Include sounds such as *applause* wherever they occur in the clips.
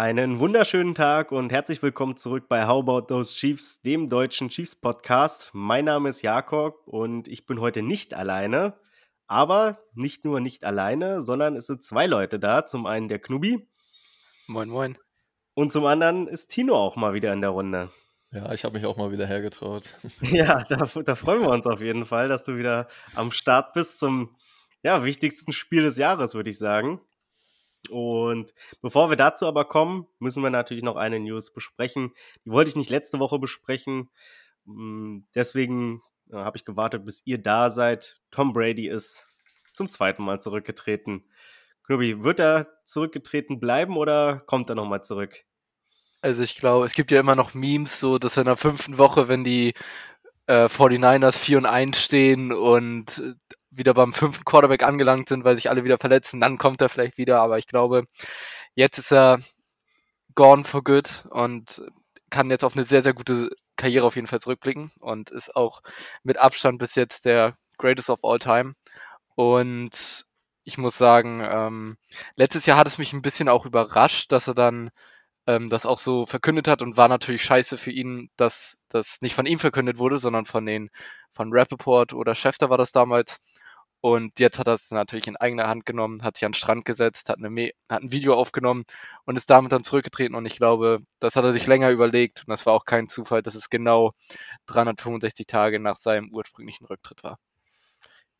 Einen wunderschönen Tag und herzlich willkommen zurück bei How About Those Chiefs, dem deutschen Chiefs Podcast. Mein Name ist Jakob und ich bin heute nicht alleine. Aber nicht nur nicht alleine, sondern es sind zwei Leute da. Zum einen der Knubi. Moin, moin. Und zum anderen ist Tino auch mal wieder in der Runde. Ja, ich habe mich auch mal wieder hergetraut. *laughs* Ja, da, da, freuen wir uns auf jeden Fall, dass du wieder am Start bist zum ja, wichtigsten Spiel des Jahres, würde ich sagen. Und bevor wir dazu aber kommen, müssen wir natürlich noch eine News besprechen. Die wollte ich nicht letzte Woche besprechen. Hm, deswegen äh, habe ich gewartet, bis ihr da seid. Tom Brady ist zum zweiten Mal zurückgetreten. Knobi, wird er zurückgetreten bleiben oder kommt er nochmal zurück? Also ich glaube, es gibt ja immer noch Memes, so dass in der fünften Woche, wenn die äh, 49ers 4 und 1 stehen und äh, wieder beim fünften Quarterback angelangt sind, weil sich alle wieder verletzen, dann kommt er vielleicht wieder. Aber ich glaube, jetzt ist er gone for good und kann jetzt auf eine sehr, sehr gute Karriere auf jeden Fall zurückblicken und ist auch mit Abstand bis jetzt der greatest of all time. Und ich muss sagen, ähm, letztes Jahr hat es mich ein bisschen auch überrascht, dass er dann ähm, das auch so verkündet hat und war natürlich scheiße für ihn, dass das nicht von ihm verkündet wurde, sondern von den von Rappaport oder Schäfter war das damals. Und jetzt hat er es natürlich in eigener Hand genommen, hat sich an den Strand gesetzt, hat, eine hat ein Video aufgenommen und ist damit dann zurückgetreten. Und ich glaube, das hat er sich länger überlegt. Und das war auch kein Zufall, dass es genau 365 Tage nach seinem ursprünglichen Rücktritt war.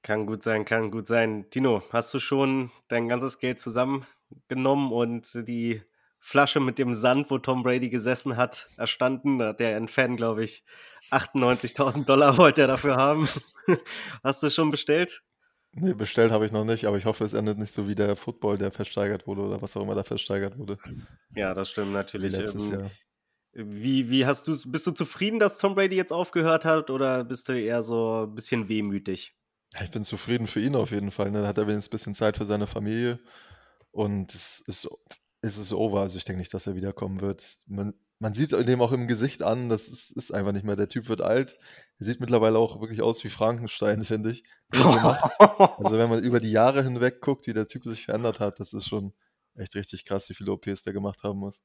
Kann gut sein, kann gut sein. Tino, hast du schon dein ganzes Geld zusammengenommen und die Flasche mit dem Sand, wo Tom Brady gesessen hat, erstanden? Da hat der ein Fan, glaube ich, 98.000 Dollar *laughs* wollte er dafür haben. hast du schon bestellt? Nee, bestellt habe ich noch nicht, aber ich hoffe, es endet nicht so wie der Football, der versteigert wurde oder was auch immer da versteigert wurde. Ja, das stimmt natürlich. Ähm, wie, wie hast du bist du zufrieden, dass Tom Brady jetzt aufgehört hat oder bist du eher so ein bisschen wehmütig? Ja, ich bin zufrieden für ihn auf jeden Fall. Ne? Dann hat er wenigstens ein bisschen Zeit für seine Familie und es ist, es ist over. Also ich denke nicht, dass er wiederkommen wird. Man, man sieht dem auch im Gesicht an, das ist, ist, einfach nicht mehr. Der Typ wird alt. Er sieht mittlerweile auch wirklich aus wie Frankenstein, *laughs* finde ich. *laughs* also wenn man über die Jahre hinweg guckt, wie der Typ sich verändert hat, das ist schon echt richtig krass, wie viele OPs der gemacht haben muss.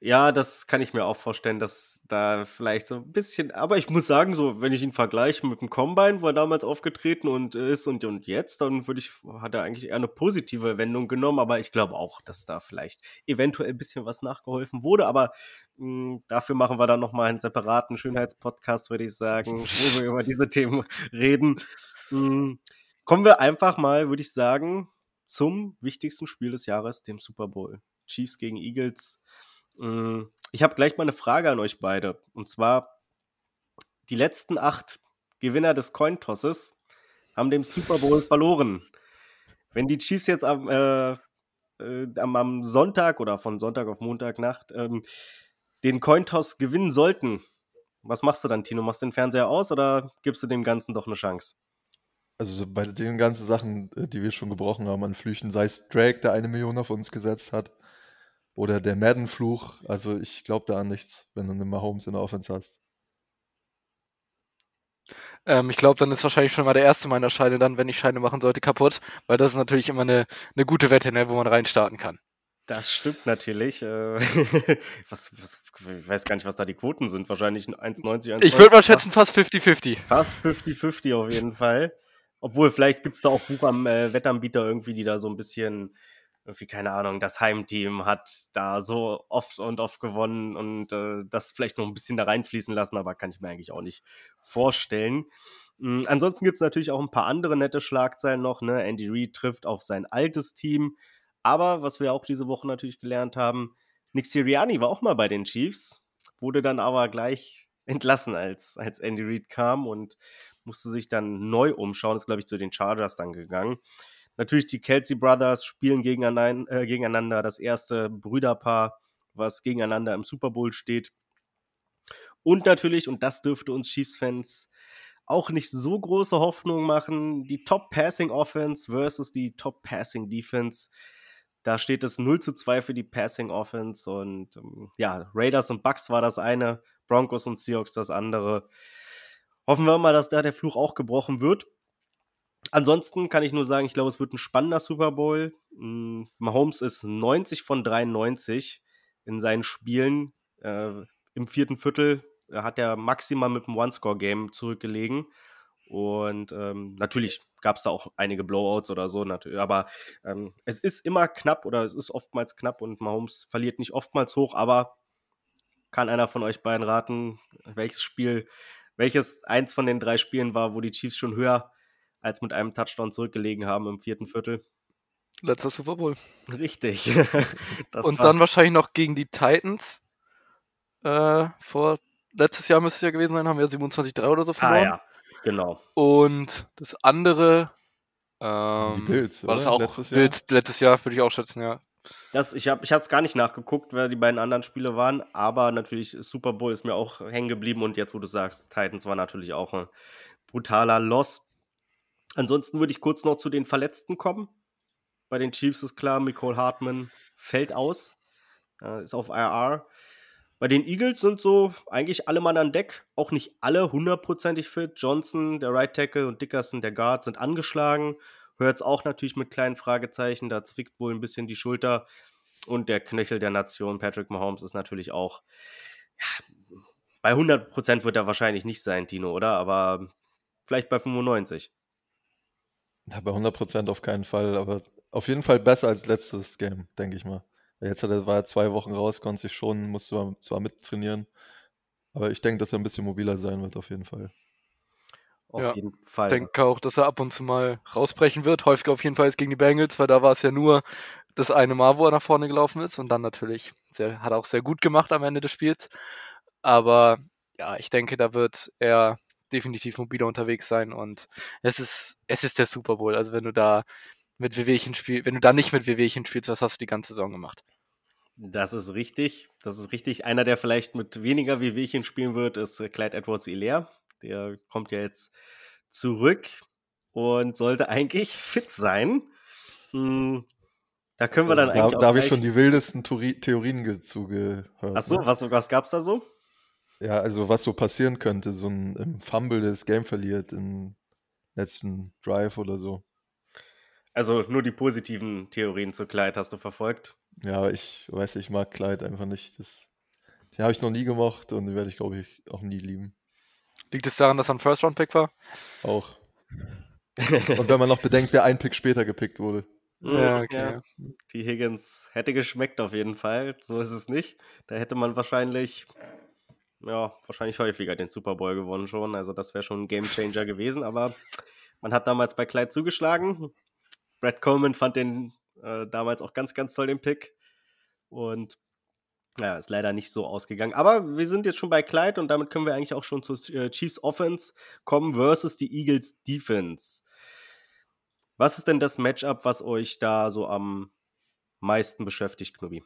Ja, das kann ich mir auch vorstellen, dass da vielleicht so ein bisschen, aber ich muss sagen, so, wenn ich ihn vergleiche mit dem Combine, wo er damals aufgetreten und ist und, und jetzt, dann würde ich, hat er eigentlich eher eine positive Wendung genommen, aber ich glaube auch, dass da vielleicht eventuell ein bisschen was nachgeholfen wurde, aber mh, hm, dafür machen wir dann nochmal einen separaten Schönheitspodcast, würde ich sagen, *laughs* wo wir über diese Themen reden. Mh, hm, kommen wir einfach mal, würde ich sagen, zum wichtigsten Spiel des Jahres, dem Super Bowl. Chiefs gegen Eagles. Mm, ich habe gleich mal eine Frage an euch beide. Und zwar, die letzten acht Gewinner des Cointosses haben dem Super Bowl verloren. Wenn die Chiefs jetzt am, äh, äh, am, Sonntag oder von Sonntag auf Montagnacht ähm, den Cointoss gewinnen sollten, was machst du dann, Tino? Machst du den Fernseher aus oder gibst du dem Ganzen doch eine Chance? Also bei den ganzen Sachen, äh, die wir schon gebrochen haben an Flüchen, sei es Drake, der eine Million auf uns gesetzt hat, oder der Madden-Fluch. Also ich glaube da an nichts, wenn du einen Mahomes in der Offense hast. Ähm, ich glaube, dann ist wahrscheinlich schon mal der erste meiner Scheine dann, wenn ich Scheine machen sollte, kaputt, weil das ist natürlich immer eine, eine gute Wette, ne, wo man reinstarten kann. Das stimmt natürlich. Äh, *laughs* was, was, ich weiß gar nicht, was da die Quoten sind. Wahrscheinlich 1,90. Ich würde mal schätzen, fast 50-50. Fast 50-50 auf jeden Fall. Obwohl, vielleicht gibt es da auch Buch am äh, Wettanbieter irgendwie, die da so ein bisschen irgendwie, keine Ahnung, das Heimteam hat da so oft und oft gewonnen und äh, das vielleicht noch ein bisschen da reinfließen lassen, aber kann ich mir eigentlich auch nicht vorstellen. Mhm, ansonsten gibt es natürlich auch ein paar andere nette Schlagzeilen noch. Ne? Andy Reid trifft auf sein altes Team. Aber was wir auch diese Woche natürlich gelernt haben, Nick Sirianni war auch mal bei den Chiefs, wurde dann aber gleich entlassen, als, als Andy Reid kam und musste sich dann neu umschauen, ist, glaube ich, zu den Chargers dann gegangen. Natürlich die Kelsey Brothers spielen gegeneinander, äh, gegeneinander das erste Brüderpaar, was gegeneinander im Super Bowl steht. Und natürlich, und das dürfte uns Chiefs-Fans auch nicht so große Hoffnung machen, die Top Passing Offense versus die Top Passing Defense. Da steht es 0 zu 2 für die Passing Offense und ähm, ja, Raiders und Bucks war das eine, Broncos und Seahawks das andere. Hoffen wir mal, dass da der Fluch auch gebrochen wird. Ansonsten kann ich nur sagen, ich glaube, es wird ein spannender Super Bowl. Mm, Mahomes ist 90 von 93 in seinen Spielen. Äh, Im vierten Viertel hat er maximal mit einem One-Score-Game zurückgelegen. Und ähm, natürlich gab es da auch einige Blowouts oder so, aber ähm, es ist immer knapp oder es ist oftmals knapp und Mahomes verliert nicht oftmals hoch, aber kann einer von euch beiden raten, welches Spiel, welches eins von den drei Spielen war, wo die Chiefs schon höher als mit einem Touchdown zurückgelegen haben im vierten Viertel? Letzter Super Bowl. Richtig. *laughs* und dann wahrscheinlich noch gegen die Titans. Äh, vor letztes Jahr müsste es ja gewesen sein, haben wir 27-3 oder so ah, verloren. Ah, ja. Genau. Und das andere. Ähm, die Bills, war das auch letztes Jahr? Bills, letztes Jahr, würde ich auch schätzen, ja. Das, ich habe es gar nicht nachgeguckt, wer die beiden anderen Spiele waren, aber natürlich Super Bowl ist mir auch hängen geblieben und jetzt, wo du sagst, Titans war natürlich auch ein brutaler Loss. Ansonsten würde ich kurz noch zu den Verletzten kommen. Bei den Chiefs ist klar, Nicole Hartman fällt aus, äh, ist auf IR. Bei den Eagles sind so eigentlich alle Mann an Deck, auch nicht alle hundertprozentig fit. Johnson, der Right Tackle und Dickerson, der Guard, sind angeschlagen. Hört es auch natürlich mit kleinen Fragezeichen, da zwickt wohl ein bisschen die Schulter. Und der Knöchel der Nation, Patrick Mahomes, ist natürlich auch. Ja, bei 100% wird er wahrscheinlich nicht sein, Tino, oder? Aber vielleicht bei 95. Ja, bei 100% auf keinen Fall, aber auf jeden Fall besser als letztes Game, denke ich mal. Jetzt hat er, war er zwei Wochen raus, konnte sich schon, musste zwar mittrainieren, aber ich denke, dass er ein bisschen mobiler sein wird, auf jeden Fall. Auf ja, jeden Fall. Ich denke auch, dass er ab und zu mal rausbrechen wird. Häufig auf jeden Fall ist gegen die Bengals, weil da war es ja nur das eine Mal, wo er nach vorne gelaufen ist und dann natürlich sehr, hat er auch sehr gut gemacht am Ende des Spiels. Aber ja, ich denke, da wird er definitiv mobiler unterwegs sein und es ist, es ist der Super Bowl. Also wenn du da mit Wehwehchen spielst, wenn du da nicht mit Wehwehchen spielst, was hast du die ganze Saison gemacht? Das ist richtig. Das ist richtig. Einer, der vielleicht mit weniger Wehwehchen spielen wird, ist Clyde Edwards Hilaire. Der kommt ja jetzt zurück und sollte eigentlich fit sein. Hm, da können wir dann da, eigentlich. Da, da habe ich schon die wildesten Theorien zugehört. Achso, ne? was, was gab's da so? Ja, also was so passieren könnte, so ein Fumble, das Game verliert im letzten Drive oder so. Also nur die positiven Theorien zu Clyde hast du verfolgt. Ja, ich weiß, ich mag Clyde einfach nicht. Das, die habe ich noch nie gemocht und die werde ich, glaube ich, auch nie lieben. Liegt es daran, dass er ein First-Round-Pick war? Auch. und wenn man noch bedenkt, wer ein Pick später gepickt wurde. *laughs* Ja, okay. Ja. Die Higgins hätte geschmeckt auf jeden Fall. So ist es nicht. Da hätte man wahrscheinlich, ja, wahrscheinlich häufiger den Super Bowl gewonnen schon. Also das wäre schon ein Game Changer gewesen. Aber man hat damals bei Clyde zugeschlagen. Brad Coleman fand den äh, damals auch ganz, ganz toll, den Pick. Und ja, ist leider nicht so ausgegangen. Aber wir sind jetzt schon bei Clyde und damit können wir eigentlich auch schon zur äh, Chiefs Offense kommen versus die Eagles Defense. Was ist denn das Matchup, was euch da so am meisten beschäftigt, Knubi?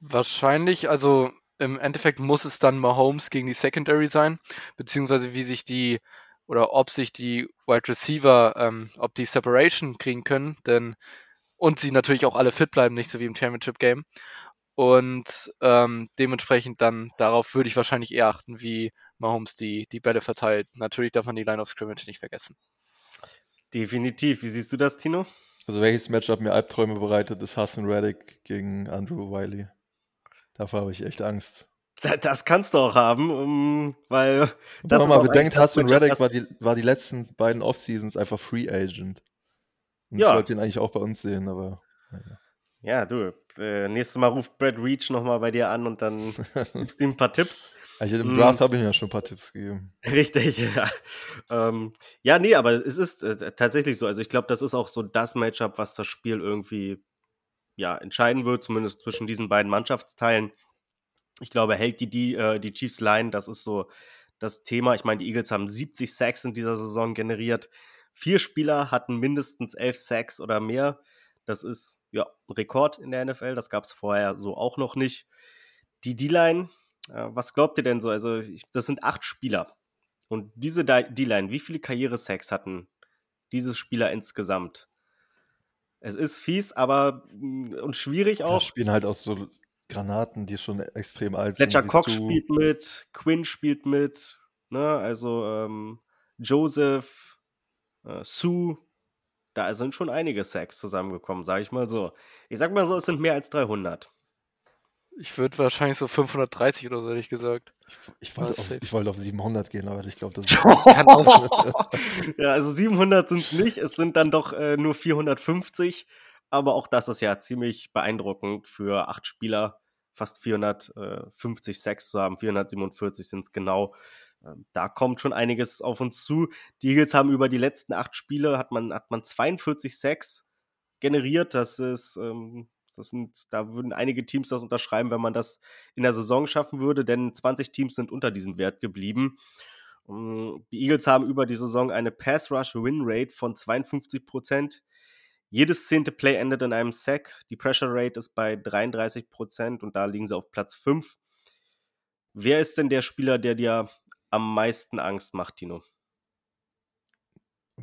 Wahrscheinlich, also im Endeffekt muss es dann Mahomes gegen die Secondary sein, beziehungsweise wie sich die oder ob sich die Wide Receiver, ähm, ob die Separation kriegen können, denn und sie natürlich auch alle fit bleiben, nicht so wie im Championship Game. Und ähm, dementsprechend dann darauf würde ich wahrscheinlich eher achten, wie Mahomes die, die Bälle verteilt. Natürlich darf man die Line of Scrimmage nicht vergessen. Definitiv. Wie siehst du das, Tino? Also welches Matchup mir Albträume bereitet, ist Hassan Reddick gegen Andrew Wiley. Davor habe ich echt Angst. Das kannst du auch haben, weil. Das Wenn man mal bedenkt, Hassan Reddick war die, war die letzten beiden Off-Seasons einfach Free Agent. Und ja. Ich wollte ihn eigentlich auch bei uns sehen, aber. Naja. Ja, du, äh, nächstes Mal ruft Brad Reach nochmal bei dir an und dann *laughs* gibst du ihm ein paar Tipps. Also Im Draft hm. habe ich ihm ja schon ein paar Tipps gegeben. Richtig, *laughs* ja. Ähm, ja, nee, aber es ist äh, tatsächlich so. Also ich glaube, das ist auch so das Matchup, was das Spiel irgendwie ja, entscheiden wird, zumindest zwischen diesen beiden Mannschaftsteilen. Ich glaube, hält die, die, äh, die Chiefs Line, das ist so das Thema. Ich meine, die Eagles haben 70 Sacks in dieser Saison generiert. Vier Spieler hatten mindestens elf Sacks oder mehr. Das ist ja ein Rekord in der NFL. Das gab es vorher so auch noch nicht. Die D-Line, äh, was glaubt ihr denn so? Also, ich, das sind acht Spieler. Und diese D-Line, wie viele Karriere-Sacks hatten diese Spieler insgesamt? Es ist fies, aber mm, und schwierig auch. Die spielen halt auch so Granaten, die schon extrem alt Fletcher sind. Fletcher Cox spielt mit, Quinn spielt mit, ne? Also ähm, Joseph, äh, Sue, da sind schon einige Sacks zusammengekommen, sage ich mal so. Ich sag mal so, es sind mehr als 300. Ich würde wahrscheinlich so 530 oder so, hätte ich gesagt. Ich, ich, wollte, auf, ich wollte auf 700 gehen, aber ich glaube, das *laughs* ist. *laughs* Ja, also 700 sind es nicht, es sind dann doch äh, nur 450. Aber auch das ist ja ziemlich beeindruckend für acht Spieler, fast 450 Sacks zu haben. 447 sind es genau. Ähm, Da kommt schon einiges auf uns zu. Die Eagles haben über die letzten acht Spiele hat man, hat man 42 Sacks generiert. Das ist, ähm, das sind, da würden einige Teams das unterschreiben, wenn man das in der Saison schaffen würde, denn 20 Teams sind unter diesem Wert geblieben. Ähm, Die Eagles haben über die Saison eine Pass-Rush-Win-Rate von 52 Prozent. Jedes zehnte Play endet in einem Sack. Die Pressure Rate ist bei 33 Prozent und da liegen sie auf Platz 5. Wer ist denn der Spieler, der dir am meisten Angst macht, Tino?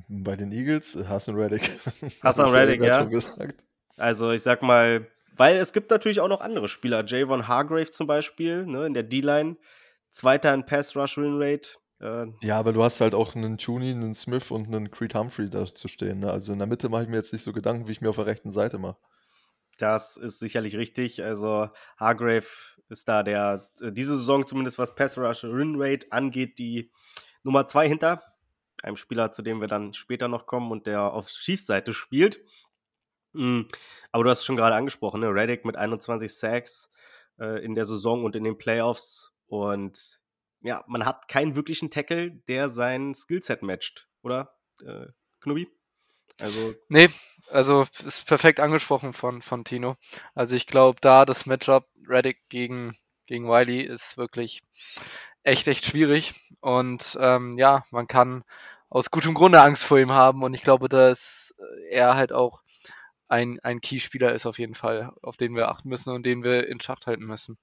Bei den Eagles, Hassan Reddick. Hassan Reddick, ja. schon gesagt. Also ich sag mal, weil es gibt natürlich auch noch andere Spieler. Javon Hargrave zum Beispiel, ne, in der D-Line. Zweiter in Pass-Rush-Win-Rate. Äh, Ja, aber du hast halt auch einen Tooney, einen Smith und einen Creed Humphrey da zu stehen. Ne? Also in der Mitte mache ich mir jetzt nicht so Gedanken, wie ich mir auf der rechten Seite mache. Das ist sicherlich richtig. Also Hargrave ist da der, äh, diese Saison zumindest was Pass Rush Win Rate angeht, die Nummer zwei hinter einem Spieler, zu dem wir dann später noch kommen und der auf Chiefs-Seite spielt. Mm, Aber du hast es schon gerade angesprochen, ne? Reddick mit 21 Sacks äh, in der Saison und in den Playoffs. Und ja, man hat keinen wirklichen Tackle, der sein Skillset matcht, oder? Äh, Knubi? Also, Nee, also ist perfekt angesprochen von, von Tino. Also ich glaube, da das Matchup Reddick gegen, gegen Wiley ist wirklich echt, echt schwierig. Und ähm, ja, man kann aus gutem Grunde Angst vor ihm haben. Und ich glaube, dass er halt auch ein, ein Key-Spieler ist auf jeden Fall, auf den wir achten müssen und den wir in Schacht halten müssen.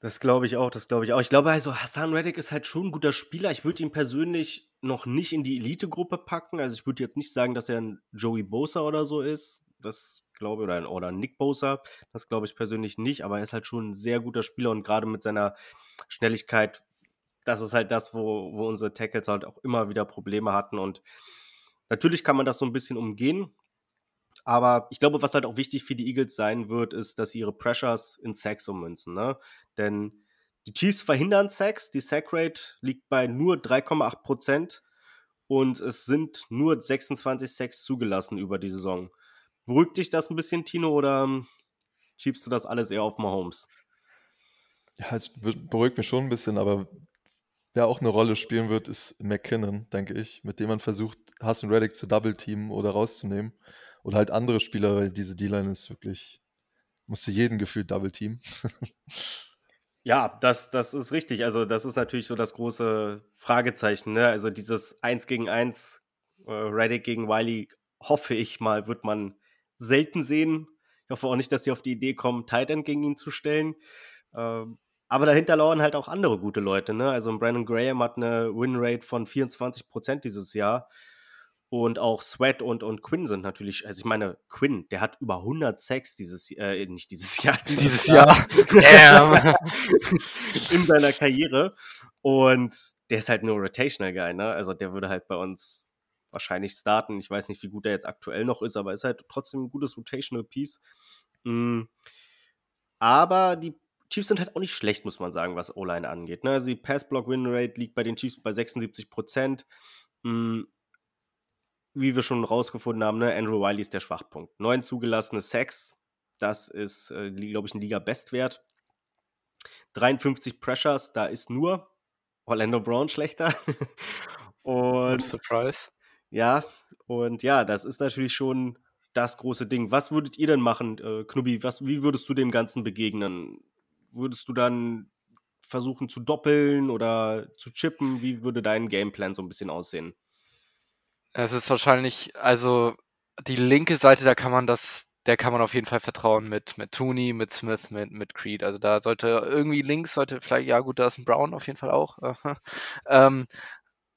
Das glaube ich auch, das glaube ich auch. Ich glaube, also Hassan Reddick ist halt schon ein guter Spieler. Ich würde ihn persönlich noch nicht in die Elite-Gruppe packen. Also ich würde jetzt nicht sagen, dass er ein Joey Bosa oder so ist. Das glaube ich, oder ein, oder ein Nick Bosa. Das glaube ich persönlich nicht. Aber er ist halt schon ein sehr guter Spieler und gerade mit seiner Schnelligkeit, das ist halt das, wo, wo unsere Tackles halt auch immer wieder Probleme hatten. Und natürlich kann man das so ein bisschen umgehen. Aber ich glaube, was halt auch wichtig für die Eagles sein wird, ist, dass sie ihre Pressures in Sacks ummünzen. Ne? Denn die Chiefs verhindern Sacks. Die Sack-Rate liegt bei nur 3,8 Prozent. Und es sind nur 26 Sacks zugelassen über die Saison. Beruhigt dich das ein bisschen, Tino, oder ähm, schiebst du das alles eher auf Mahomes? Ja, es be- beruhigt mich schon ein bisschen, aber wer auch eine Rolle spielen wird, ist McKinnon, denke ich, mit dem man versucht, Hassan Reddick zu double-teamen oder rauszunehmen. Oder halt andere Spieler, weil diese D-Line ist wirklich, musste jeden gefühlt double-teamen. Ja, das, das ist richtig. Also, das ist natürlich so das große Fragezeichen. Ne? Also, dieses 1 gegen 1, äh, Reddick gegen Wiley, hoffe ich mal, wird man selten sehen. Ich hoffe auch nicht, dass sie auf die Idee kommen, Titan gegen ihn zu stellen. Ähm, aber dahinter lauern halt auch andere gute Leute. Ne? Also, Brandon Graham hat eine Winrate von 24% dieses Jahr. Und auch Sweat und, und Quinn sind natürlich, also ich meine, Quinn, der hat über 100 Sacks dieses, äh, nicht dieses *laughs* Jahr, Dieses Jahr. Damn. *laughs* in seiner Karriere. Und der ist halt nur Rotational Guy, ne? Also der würde halt bei uns wahrscheinlich starten. Ich weiß nicht, wie gut er jetzt aktuell noch ist, aber ist halt trotzdem ein gutes Rotational Piece. Mm. Aber die Chiefs sind halt auch nicht schlecht, muss man sagen, was O-Line angeht. Ne? Also die Pass-Block-Win-Rate liegt bei den Chiefs bei 76 Prozent. Mm. Wie wir schon rausgefunden haben, ne? Andrew Wiley ist der Schwachpunkt. Neun zugelassene Sacks, das ist, äh, glaube ich, ein Liga-Bestwert. 53 Pressures, da ist nur Orlando Brown schlechter. *laughs* und Surprise. ja, und ja, das ist natürlich schon das große Ding. Was würdet ihr denn machen, äh, Knubbi? Was, wie würdest du dem Ganzen begegnen? Würdest du dann versuchen zu doppeln oder zu chippen? Wie würde dein Gameplan so ein bisschen aussehen? Es ist wahrscheinlich, also die linke Seite, da kann man das, der kann man auf jeden Fall vertrauen mit, mit Tooney, mit Smith, mit, mit Creed. Also da sollte irgendwie links, sollte vielleicht, ja gut, da ist ein Brown auf jeden Fall auch. *laughs* ähm,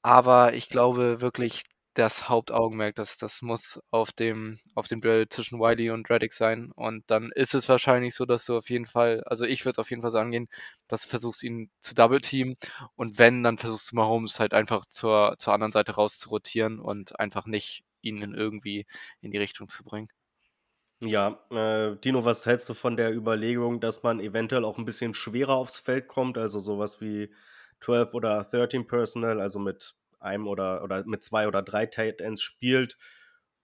aber ich glaube wirklich, das Hauptaugenmerk. Das, das muss auf dem, auf dem Duell zwischen Wiley und Reddick sein. Und dann ist es wahrscheinlich so, dass du auf jeden Fall, also ich würde es auf jeden Fall sagen gehen, dass du versuchst, ihn zu double teamen. Und wenn, dann versuchst du Mahomes halt einfach zur, zur anderen Seite raus zu rotieren und einfach nicht ihn irgendwie in die Richtung zu bringen. Ja, äh, Dino, was hältst du von der Überlegung, dass man eventuell auch ein bisschen schwerer aufs Feld kommt, also sowas wie 12 oder 13 Personal, also mit einem oder, oder mit zwei oder drei Tight Ends spielt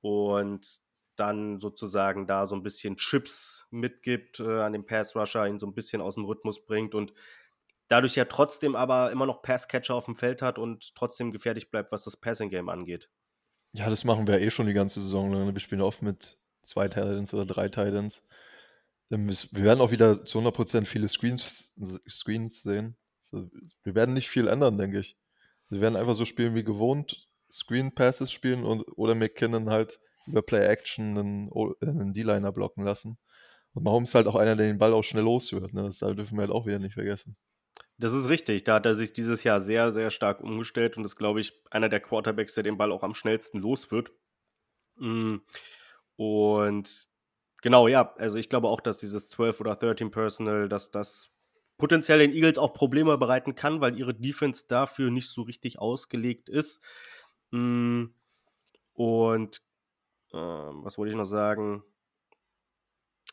und dann sozusagen da so ein bisschen Chips mitgibt äh, an den Pass Rusher, ihn so ein bisschen aus dem Rhythmus bringt und dadurch ja trotzdem aber immer noch Passcatcher auf dem Feld hat und trotzdem gefährlich bleibt, was das Passing Game angeht. Ja, das machen wir eh schon die ganze Saison lang. Wir spielen oft mit zwei Titans oder drei Titans. Wir werden auch wieder zu 100% viele Screens, Screens sehen. wir werden nicht viel ändern, denke ich. Wir werden einfach so spielen wie gewohnt, Screen Passes spielen und, oder McKinnon halt über Play Action einen, einen D-Liner blocken lassen. Und Mahomes ist halt auch einer, der den Ball auch schnell los wird. Ne? Das dürfen wir halt auch wieder nicht vergessen. Das ist richtig. Da hat er sich dieses Jahr sehr, sehr stark umgestellt und ist, glaube ich, einer der Quarterbacks, der den Ball auch am schnellsten los wird. Mm. Und genau, ja, also ich glaube auch, dass dieses 12 oder 13 Personal, dass das potenziell den Eagles auch Probleme bereiten kann, weil ihre Defense dafür nicht so richtig ausgelegt ist. Mm. Und äh, was wollte ich noch sagen?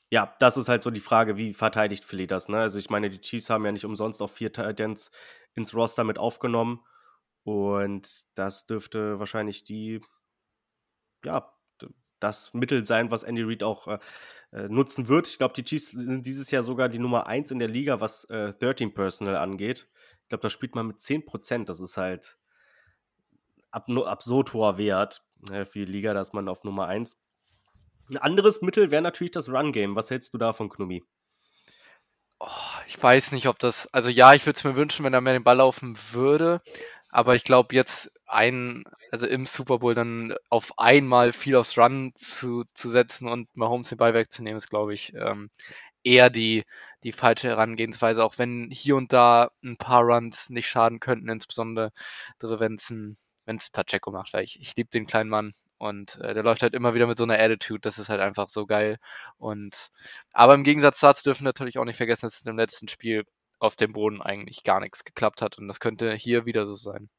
Ja, das ist halt so die Frage, wie verteidigt Philly das, ne? Also ich meine, die Chiefs haben ja nicht umsonst auch vier Titans ins Roster mit aufgenommen. Und das dürfte wahrscheinlich die, ja, das Mittel sein, was Andy Reid auch äh, äh nutzen wird. Ich glaube, die Chiefs sind dieses Jahr sogar die Nummer 1 in der Liga, was äh, 13 Personal angeht. Ich glaube, da spielt man mit 10%. Das ist halt ab, absurd hoher Wert äh, für die Liga, dass man auf Nummer 1 ein anderes Mittel wäre natürlich das Run-Game. Was hältst du davon, Knumi? Oh, ich weiß nicht, ob das. Also ja, ich würde es mir wünschen, wenn er mehr den Ball laufen würde. Aber ich glaube, jetzt ein, also im Super Bowl dann auf einmal viel aufs Run zu, zu setzen und Mahomes den Ball wegzunehmen, ist, glaube ich, ähm, eher die, die falsche Herangehensweise, auch wenn hier und da ein paar Runs nicht schaden könnten, insbesondere wenn es ein wenn es Pacheco macht, weil ich, ich liebe den kleinen Mann und äh, der läuft halt immer wieder mit so einer Attitude, das ist halt einfach so geil. Und aber im Gegensatz dazu dürfen wir natürlich auch nicht vergessen, dass es im letzten Spiel auf dem Boden eigentlich gar nichts geklappt hat. Und das könnte hier wieder so sein.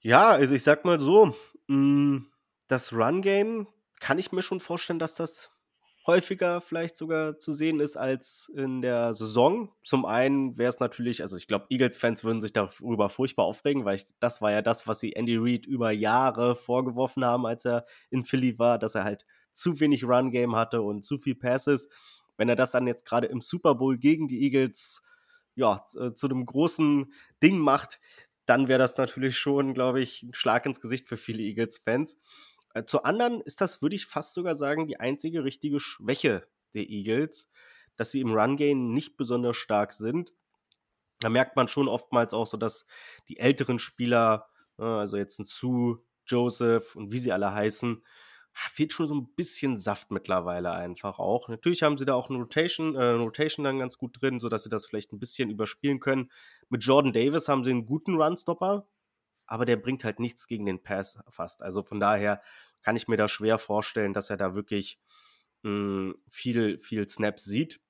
Ja, also ich sag mal so, mm, das Run-Game kann ich mir schon vorstellen, dass das häufiger vielleicht sogar zu sehen ist als in der Saison. Zum einen wäre es natürlich, also ich glaube, Eagles-Fans würden sich darüber furchtbar aufregen, weil ich, das war ja das, was sie Andy Reid über Jahre vorgeworfen haben, als er in Philly war, dass er halt zu wenig Run-Game hatte und zu viel Passes. Wenn er das dann jetzt gerade im Super Bowl gegen die Eagles ja, äh, zu einem großen Ding macht, dann wäre das natürlich schon, glaube ich, ein Schlag ins Gesicht für viele Eagles-Fans. Äh, zu anderen ist das, würde ich fast sogar sagen, die einzige richtige Schwäche der Eagles, dass sie im Run-Game nicht besonders stark sind. Da merkt man schon oftmals auch so, dass die älteren Spieler, äh, also jetzt ein Sue, Joseph und wie sie alle heißen, fehlt schon so ein bisschen Saft mittlerweile einfach auch. Natürlich haben sie da auch eine Rotation, äh, Rotation dann ganz gut drin, sodass sie das vielleicht ein bisschen überspielen können. Mit Jordan Davis haben sie einen guten Runstopper, aber der bringt halt nichts gegen den Pass fast. Also von daher kann ich mir da schwer vorstellen, dass er da wirklich mh, hm, viel, viel Snaps sieht.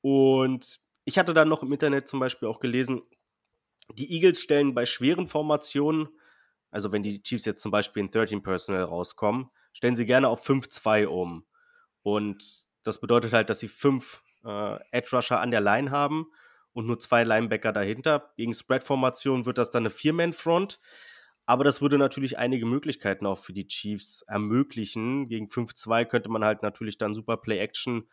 Und ich hatte dann noch im Internet zum Beispiel auch gelesen, die Eagles stellen bei schweren Formationen, also wenn die Chiefs jetzt zum Beispiel in 13 Personal rauskommen, stellen sie gerne auf 5-2 um. Und das bedeutet halt, dass sie fünf äh, Edge Rusher an der Line haben und nur zwei Linebacker dahinter. Gegen Spread-Formation wird das dann eine Vier-Man-Front. Aber das würde natürlich einige Möglichkeiten auch für die Chiefs ermöglichen. Gegen 5-2 könnte man halt natürlich dann super Play-Action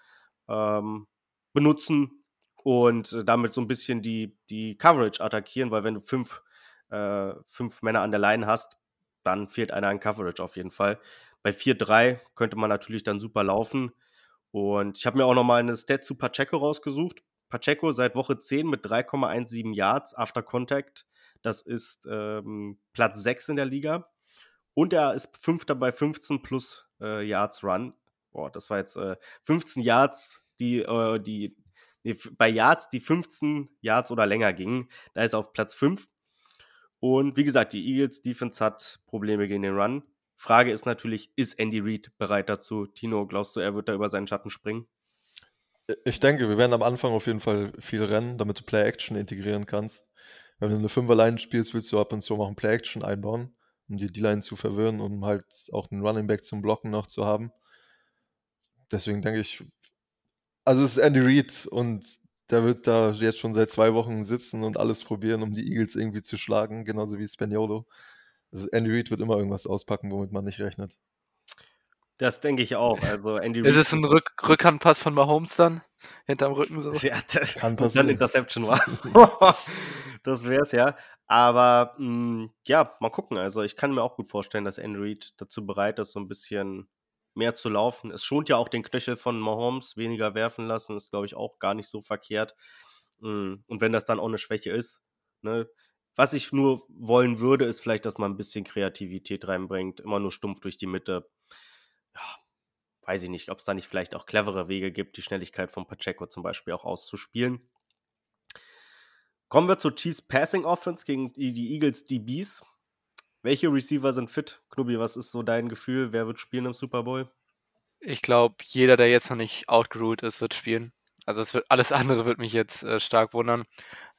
ähm, benutzen und damit so ein bisschen die, die Coverage attackieren, weil wenn du fünf, äh, fünf Männer an der Line hast, dann fehlt einer an Coverage auf jeden Fall. Bei 4-3 könnte man natürlich dann super laufen. Und ich habe mir auch noch mal eine Stat zu Pacheco rausgesucht. Pacheco seit Woche 10 mit 3,17 Yards after Contact. Das ist ähm, Platz 6 in der Liga. Und er ist Fünfter bei 15 plus äh, Yards Run. Boah, das war jetzt äh, 15 Yards, die, äh, die nee, bei Yards, die 15 Yards oder länger gingen. Da ist er auf Platz 5. Und wie gesagt, die Eagles Defense hat Probleme gegen den Run. Frage ist natürlich, ist Andy Reid bereit dazu? Tino, glaubst du, er wird da über seinen Schatten springen? Ich denke, wir werden am Anfang auf jeden Fall viel rennen, damit du Play-Action integrieren kannst. Wenn du eine Fünfer-Line spielst, willst du ab und zu auch ein Play-Action einbauen, um die D-Line zu verwirren und um halt auch einen Running Back zum Blocken noch zu haben. Deswegen denke ich, also es ist Andy Reid und der wird da jetzt schon seit zwei Wochen sitzen und alles probieren, um die Eagles irgendwie zu schlagen, genauso wie Spaniolo. Also Andy Reid wird immer irgendwas auspacken, womit man nicht rechnet. Das denke ich auch. *laughs* Also Andy Ist es ein Rück Rückhandpass von Mahomes dann? Hinterm Rücken so? *laughs* Ja, das Kann und dann passieren. Interception war. *laughs* das wär's ja. Aber mh, ja, mal gucken. Also ich kann mir auch gut vorstellen, dass Andy Reid dazu bereit ist, so ein bisschen mehr zu laufen. Es schont ja auch den Knöchel von Mahomes, weniger werfen lassen, ist, glaube ich, auch gar nicht so verkehrt. Mm, Und wenn das dann auch eine Schwäche ist, ne, was ich nur wollen würde, ist vielleicht, dass man ein bisschen Kreativität reinbringt. Immer nur stumpf durch die Mitte. Ja, weiß ich nicht, ob es da nicht vielleicht auch clevere Wege gibt, die Schnelligkeit von Pacheco zum Beispiel auch auszuspielen. Kommen wir zur Chiefs Passing Offense gegen die Eagles DBs. Welche Receiver sind fit? Knubi, was ist so dein Gefühl? Wer wird spielen im Super Bowl? Ich glaube, jeder, der jetzt noch nicht outgeruht ist, wird spielen. Also wird, alles andere wird mich jetzt äh, stark wundern.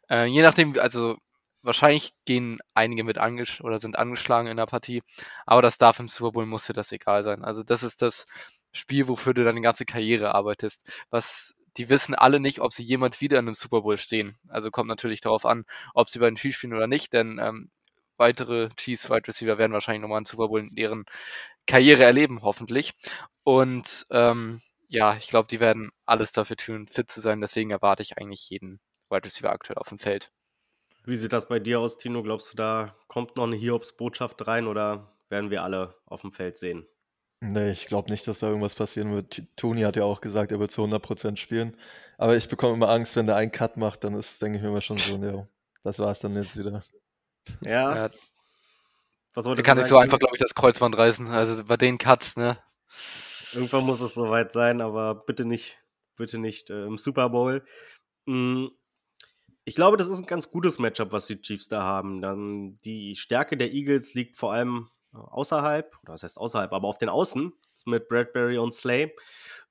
Äh, je nachdem, also wahrscheinlich gehen einige mit angesch oder sind angeschlagen in der Partie, aber das darf im Super Bowl muss dir das egal sein. Also das ist das Spiel, wofür du deine ganze Karriere arbeitest. Was die wissen alle nicht, ob sie jemals wieder in einem Super Bowl stehen. Also kommt natürlich darauf an, ob sie bei den Chiefs spielen oder nicht, denn ähm, weitere Chiefs Wide Receiver werden wahrscheinlich nochmal einen Super Bowl in deren Karriere erleben, hoffentlich. Und ähm, ja, ich glaube, die werden alles dafür tun, fit zu sein. Deswegen erwarte ich eigentlich jeden Wide Receiver aktuell auf dem Feld. Wie sieht das bei dir aus, Tino? Glaubst du, da kommt noch eine Hiobs-Botschaft rein oder werden wir alle auf dem Feld sehen? Nee, ich glaube nicht, dass da irgendwas passieren wird. Toni hat ja auch gesagt, er wird zu 100% spielen. Aber ich bekomme immer Angst, wenn der einen Cut macht, dann ist, denke ich mir immer schon so, ja, das war's dann jetzt wieder. Ja, Ja, was der kann du nicht so einfach, glaube ich, das Kreuzband reißen. Also bei den Cuts, ne? Irgendwann muss es soweit sein, aber bitte nicht, bitte nicht äh, im Super Bowl. Mm, Ich glaube, das ist ein ganz gutes Matchup, was die Chiefs da haben. Dann die Stärke der Eagles liegt vor allem äh, außerhalb, oder was heißt außerhalb, aber auf den Außen mit Bradbury und Slay.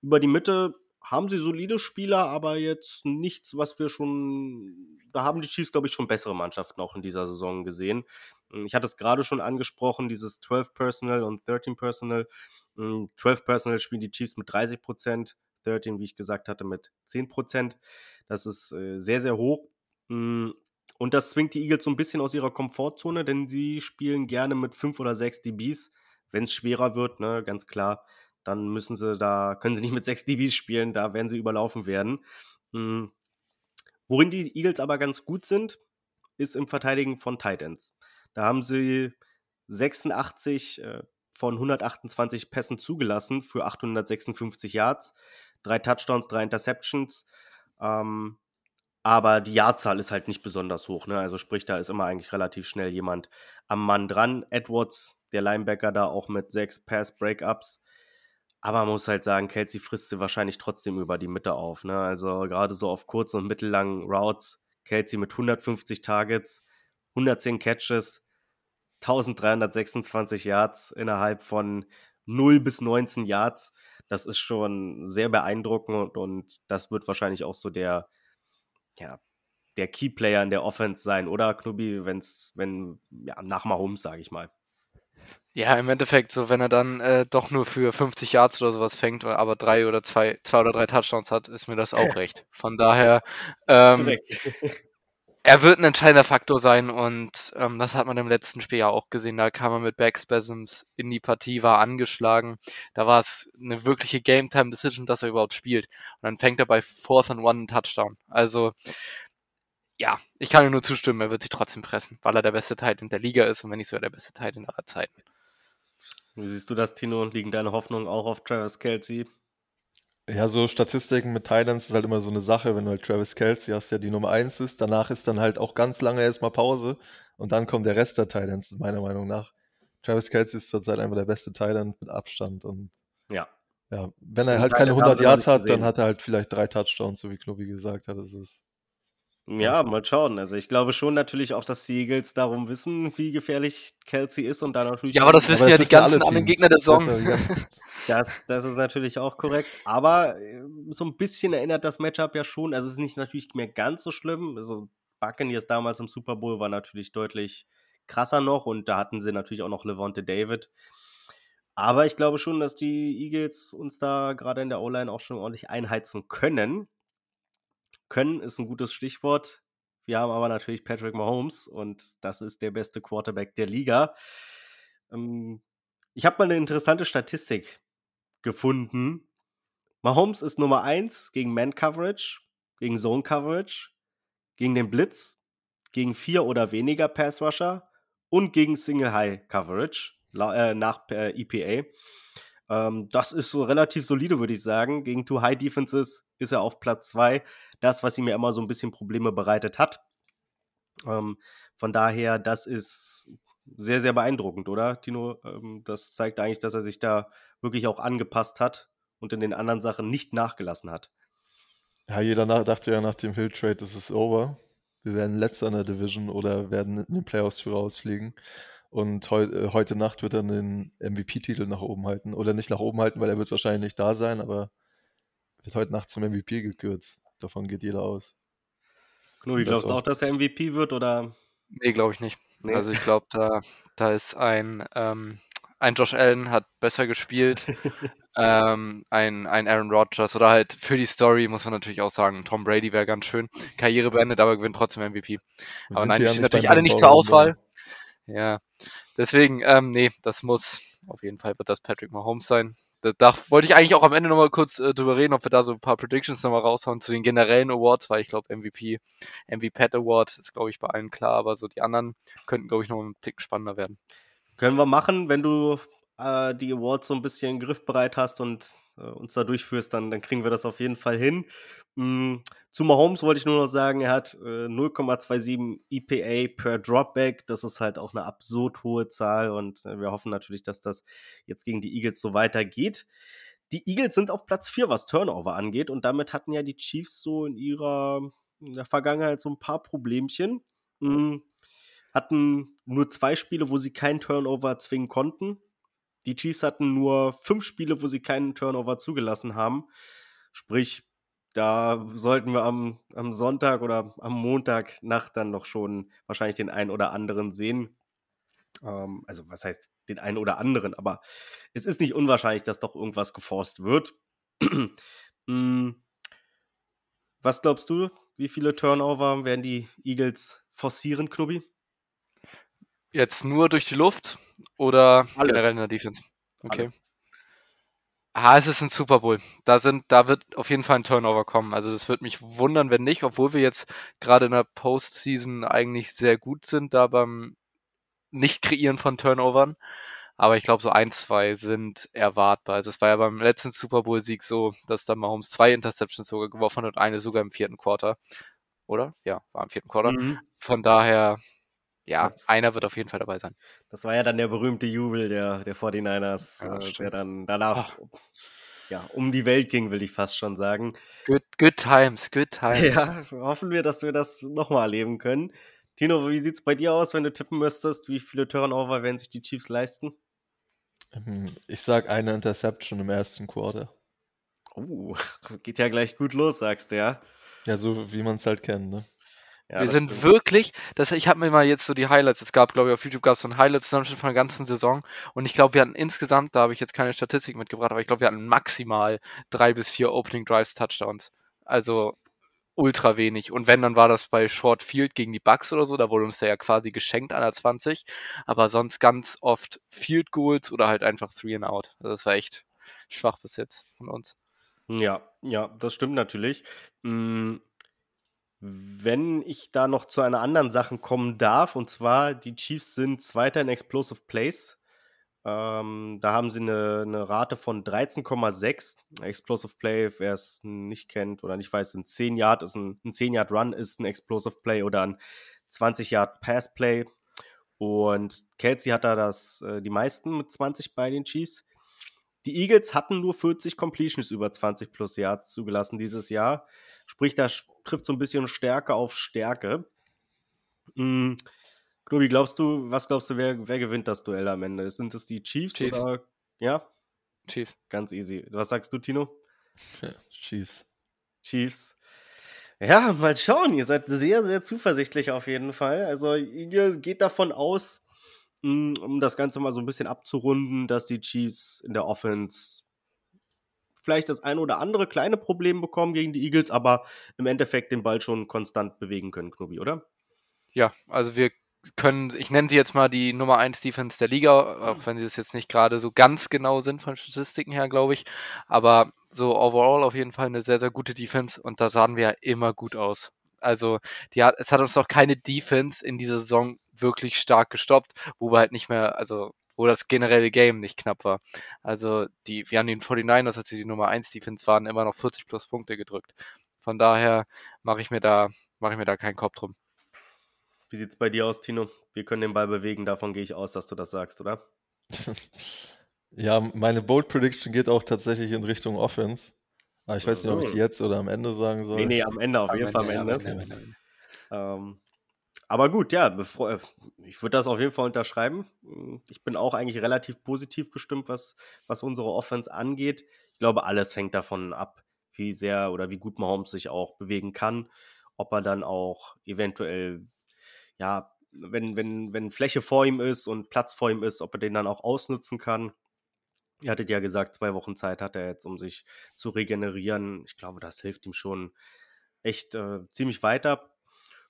Über die Mitte haben sie solide Spieler, aber jetzt nichts, was wir schon. Da haben die Chiefs, glaube ich, schon bessere Mannschaften auch in dieser Saison gesehen. Mm, Ich hatte es gerade schon angesprochen, dieses 12 Personal und 13 Personal. Mm, 12 Personal spielen die Chiefs mit 30 Prozent, 13, wie ich gesagt hatte, mit 10 Prozent. Das ist äh, sehr, sehr hoch. Mm, Und das zwingt die Eagles so ein bisschen aus ihrer Komfortzone, denn sie spielen gerne mit 5 oder 6 DBs. Wenn es schwerer wird, ne, ganz klar, dann müssen sie da, können sie nicht mit 6 DBs spielen, da werden sie überlaufen werden. Mm, Worin die Eagles aber ganz gut sind, ist im Verteidigen von Titans. Da haben sie 86 äh, von 128 Pässen zugelassen für 856 Yards, drei Touchdowns, drei Interceptions. Ähm, aber die Jahrzahl ist halt nicht besonders hoch. Ne? Also sprich, da ist immer eigentlich relativ schnell jemand am Mann dran. Edwards, der Linebacker, da auch mit sechs Pass-Breakups. Aber man muss halt sagen, Kelsey frisst sie wahrscheinlich trotzdem über die Mitte auf. Ne? Also gerade so auf kurzen und mittellangen Routes. Kelsey mit 150 Targets, 110 Catches, 1326 Yards innerhalb von 0 bis 19 Yards. Das ist schon sehr beeindruckend und das wird wahrscheinlich auch so der, ja, der Keyplayer in der Offense sein, oder Knubi, wenn's, wenn, ja, nach Mahomes, sage ich mal. Ja, im Endeffekt, so wenn er dann äh, doch nur für 50 Yards oder sowas fängt, aber drei oder zwei, zwei oder drei Touchdowns hat, ist mir das auch *laughs* recht. Von daher, ähm. *laughs* er wird ein entscheidender Faktor sein und ähm, das hat man im letzten Spiel ja auch gesehen. Da kam er mit Backspasms in die Partie, war angeschlagen. Da war es eine wirkliche Game-Time-Decision, dass er überhaupt spielt. Und dann fängt er bei Fourth and One einen Touchdown. Also, ja, ich kann ihm nur zustimmen, er wird sich trotzdem fressen, weil er der beste Teil in der Liga ist und wenn nicht sogar der beste Teil in aller Zeiten. Wie siehst du das, Tino? Liegen deine Hoffnungen auch auf Travis Kelsey? Ja, so Statistiken mit Titans ist halt immer so eine Sache, wenn du halt Travis Kelce hast, der die Nummer 1 ist, danach ist dann halt auch ganz lange erstmal Pause und dann kommt der Rest der Titans, meiner Meinung nach. Travis Kelce ist zurzeit einfach der beste Titan mit Abstand und Ja. ja, wenn er halt keine haben 100 sie noch Yards hat, dann gesehen. hat er halt vielleicht drei Touchdowns, so wie Knobi gesagt hat. Das ist Ja, mal schauen. Also ich glaube schon natürlich auch, dass die Eagles darum wissen, wie gefährlich Kelsey ist und da natürlich. Ja, aber das wissen Aber ja das die ganzen anderen. Gegner der Saison. Das, das ist natürlich auch korrekt. Aber äh, so ein bisschen erinnert das Matchup ja schon. Also es ist nicht natürlich mehr ganz so schlimm. Also Buccaneers damals im Super Bowl war natürlich deutlich krasser noch und da hatten sie natürlich auch noch Levante David. Aber ich glaube schon, dass die Eagles uns da gerade in der O-Line auch schon ordentlich einheizen können. Können ist ein gutes Stichwort. Wir haben aber natürlich Patrick Mahomes und das ist der beste Quarterback der Liga. Ähm, ich habe mal eine interessante Statistik gefunden. Mahomes ist Nummer 1 gegen Man-Coverage, gegen Zone-Coverage, gegen den Blitz, gegen vier oder weniger Pass-Rusher und gegen Single-High-Coverage la- äh, nach äh, EPA. Ähm, das ist so relativ solide, würde ich sagen. Gegen Two-High-Defenses ist er auf Platz 2. Das, was ihm ja immer so ein bisschen Probleme bereitet hat. Ähm, von daher, das ist sehr, sehr beeindruckend, oder, Tino? Ähm, das zeigt eigentlich, dass er sich da wirklich auch angepasst hat und in den anderen Sachen nicht nachgelassen hat. Ja, jeder dachte ja nach dem Hill-Trade, das ist over. Wir werden letzter in der Division oder werden in den Playoffs für rausfliegen. Und heu, äh, heute Nacht wird er den MVP-Titel nach oben halten. Oder nicht nach oben halten, weil er wird wahrscheinlich nicht da sein, aber wird heute Nacht zum MVP gekürt. Davon geht jeder aus. Knubi, Das glaubst du auch. dass er MVP wird oder? Nee, glaube ich nicht. Nee. Also ich glaube, da, da ist ein, ähm, ein Josh Allen hat besser gespielt, *laughs* ähm, ein, ein Aaron Rodgers oder halt für die Story muss man natürlich auch sagen, Tom Brady wäre ganz schön. Karriere beendet, aber gewinnt trotzdem MVP. Wir Aber nein, die ja stehen natürlich alle nicht zur Auswahl. Ja, deswegen, ähm, nee, das muss, auf jeden Fall wird das Patrick Mahomes sein. Da, da wollte ich eigentlich auch am Ende nochmal kurz äh, drüber reden, ob wir da so ein paar Predictions nochmal raushauen zu den generellen Awards, weil ich glaube, MVP, MVP Award ist, glaube ich, bei allen klar, aber so die anderen könnten, glaube ich, noch einen Tick spannender werden. Können wir machen, wenn du äh, die Awards so ein bisschen griffbereit hast und äh, uns da durchführst, dann, dann kriegen wir das auf jeden Fall hin. Mm, zu Mahomes wollte ich nur noch sagen, er hat äh, 0,27 EPA per Dropback. Das ist halt auch eine absurd hohe Zahl und äh, wir hoffen natürlich, dass das jetzt gegen die Eagles so weitergeht. Die Eagles sind auf Platz 4, was Turnover angeht und damit hatten ja die Chiefs so in ihrer in der Vergangenheit so ein paar Problemchen. Mm, hatten nur zwei Spiele, wo sie keinen Turnover zwingen konnten. Die Chiefs hatten nur fünf Spiele, wo sie keinen Turnover zugelassen haben. Sprich, da sollten wir am, am Sonntag oder am Montagnacht dann noch schon wahrscheinlich den einen oder anderen sehen. Ähm, also, was heißt den einen oder anderen? Aber es ist nicht unwahrscheinlich, dass doch irgendwas geforst wird. Mm, *clears throat* was glaubst du? Wie viele Turnover werden die Eagles forcieren, Knubbi? Jetzt nur durch die Luft oder Alle. generell in der Defense? Okay. Alle. Ah, es ist ein Super Bowl. Da sind, da wird auf jeden Fall ein Turnover kommen. Also das würde mich wundern, wenn nicht, obwohl wir jetzt gerade in der Postseason eigentlich sehr gut sind, da beim Nicht-Kreieren von Turnovern. Aber ich glaube, so ein, zwei sind erwartbar. Also es war ja beim letzten Super Bowl-Sieg so, dass dann Mahomes zwei Interceptions sogar geworfen hat und eine sogar im vierten Quarter. Oder? Ja, war im vierten Quarter. Mhm. Von daher, ja, Das- einer wird auf jeden Fall dabei sein. Das war ja dann der berühmte Jubel der, der 49ers, Ja, äh, der dann danach ja, um die Welt ging, will ich fast schon sagen. Good, good times, good *laughs* times. Ja, hoffen wir, dass wir das nochmal erleben können. Tino, wie sieht's bei dir aus, wenn du tippen müsstest? Wie viele Turnover werden sich die Chiefs leisten? Ähm, Ich sag eine Interception im ersten Quarter. Oh, *laughs* geht ja gleich gut los, sagst du, ja? Ja, so wie man es halt kennt, ne? Ja wir sind stimmt. wirklich, das, ich habe mir mal jetzt so die Highlights, es gab, glaube ich, auf YouTube gab es so ein Highlight-Zusammenschnitt von der ganzen Saison und ich glaube, wir hatten insgesamt, da habe ich jetzt keine Statistik mitgebracht, aber ich glaube, wir hatten maximal drei bis vier Opening Drives Touchdowns. Also ultra wenig. Und wenn, dann war das bei Short Field gegen die Bucks oder so, da wurde uns der ja quasi geschenkt an der 20, aber sonst ganz oft Field Goals oder halt einfach Three and Out. Also das war echt schwach bis jetzt von uns. Ja, ja, das stimmt natürlich. Mm, Wenn ich da noch zu einer anderen Sache kommen darf, und zwar die Chiefs sind Zweiter in Explosive Plays. Ähm, da haben sie eine, eine Rate von 13,6. Explosive Play, wer es nicht kennt oder nicht weiß, ein 10 Yard ist ein, ein 10 Yard Run ist ein Explosive Play oder ein 20 Yard Pass Play. Und Kelsey hat da das, äh, die meisten mit 20 bei den Chiefs. Die Eagles hatten nur 40 Completions über 20 plus Yards zugelassen dieses Jahr. Sprich, da trifft so ein bisschen Stärke auf Stärke. Mhm. Knobi, glaubst du, was glaubst du, wer, wer gewinnt das Duell am Ende? Sind es die Chiefs, Chiefs. oder? Ja? Chiefs. Ganz easy. Was sagst du, Tino? Ja, Chiefs. Chiefs. Ja, mal schauen. Ihr seid sehr, sehr zuversichtlich auf jeden Fall. Also, ihr geht davon aus, mh, um das Ganze mal so ein bisschen abzurunden, dass die Chiefs in der Offense vielleicht das ein oder andere kleine Problem bekommen gegen die Eagles, aber im Endeffekt den Ball schon konstant bewegen können, Knobi, oder? Ja, also wir können, ich nenne sie jetzt mal die Nummer 1 Defense der Liga, auch wenn sie es jetzt nicht gerade so ganz genau sind von Statistiken her, glaube ich. Aber so overall auf jeden Fall eine sehr, sehr gute Defense und da sahen wir ja immer gut aus. Also die hat, es hat uns noch keine Defense in dieser Saison wirklich stark gestoppt, wo wir halt nicht mehr, also wo das generelle Game nicht knapp war. Also die, wir haben den 49ers, als sie die Nummer 1 Defense waren, immer noch 40 plus Punkte gedrückt. Von daher mache ich mir da, mache ich mir da keinen Kopf drum. Wie sieht's bei dir aus, Tino? Wir können den Ball bewegen, davon gehe ich aus, dass du das sagst, oder? *laughs* Ja, meine Bold Prediction geht auch tatsächlich in Richtung Offense. Aber ich weiß nicht, ob ich die jetzt oder am Ende sagen soll. Nee, nee, am Ende, auf Am jeden Fall am Ende, Ende. am Ende, am Ende. Ähm, aber gut, ja, bevor, ich würde das auf jeden Fall unterschreiben. Ich bin auch eigentlich relativ positiv gestimmt, was, was unsere Offense angeht. Ich glaube, alles hängt davon ab, wie sehr oder wie gut Mahomes sich auch bewegen kann. Ob er dann auch eventuell, ja, wenn, wenn, wenn Fläche vor ihm ist und Platz vor ihm ist, ob er den dann auch ausnutzen kann. Ihr hattet ja gesagt, zwei Wochen Zeit hat er jetzt, um sich zu regenerieren. Ich glaube, das hilft ihm schon echt äh, ziemlich weiter.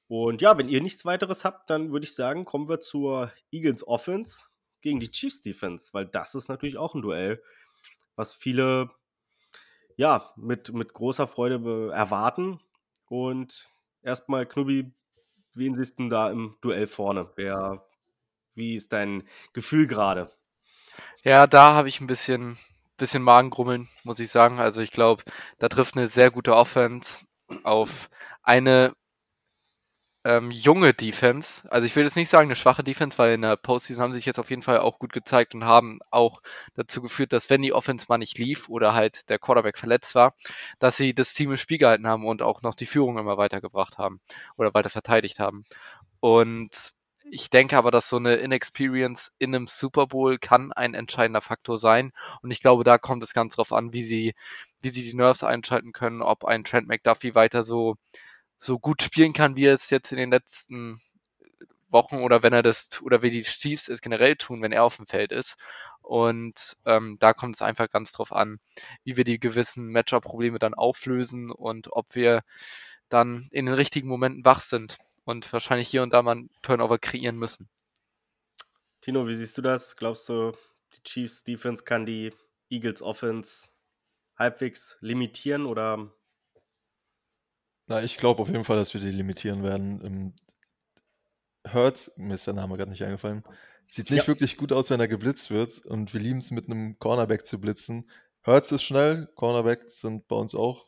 Und ja, wenn ihr nichts weiteres habt, dann würde ich sagen, kommen wir zur Eagles Offense gegen die Chiefs Defense, weil das ist natürlich auch ein Duell, was viele ja mit, mit großer Freude erwarten. Und erstmal, Knubi, wen siehst du da im Duell vorne? Wer, wie ist dein Gefühl gerade? Ja, da habe ich ein bisschen, bisschen Magengrummeln, muss ich sagen. Also ich glaube, da trifft eine sehr gute Offense auf eine ähm, junge Defense. Also ich will jetzt nicht sagen eine schwache Defense, weil in der Postseason haben sie sich jetzt auf jeden Fall auch gut gezeigt und haben auch dazu geführt, dass wenn die Offense mal nicht lief oder halt der Quarterback verletzt war, dass sie das Team im Spiel gehalten haben und auch noch die Führung immer weitergebracht haben oder weiter verteidigt haben. Und ich denke aber, dass so eine Inexperience in einem Super Bowl kann ein entscheidender Faktor sein. Und ich glaube, da kommt es ganz drauf an, wie sie, wie sie die Nerves einschalten können, ob ein Trent McDuffie weiter so, so gut spielen kann, wie er es jetzt in den letzten Wochen oder wenn er das oder wie die Chiefs es generell tun, wenn er auf dem Feld ist. Und ähm, da kommt es einfach ganz drauf an, wie wir die gewissen Matchup-Probleme dann auflösen und ob wir dann in den richtigen Momenten wach sind und wahrscheinlich hier und da mal einen Turnover kreieren müssen. Tino, wie siehst du das? Glaubst du, die Chiefs Defense kann die Eagles Offense halbwegs limitieren oder Na, ich glaube auf jeden Fall, dass wir die limitieren werden. Ähm, Hurts, mir ist der Name gerade nicht eingefallen, sieht nicht Ja. wirklich gut aus, wenn er geblitzt wird und wir lieben es mit einem Cornerback zu blitzen. Hurts ist schnell, Cornerbacks sind bei uns auch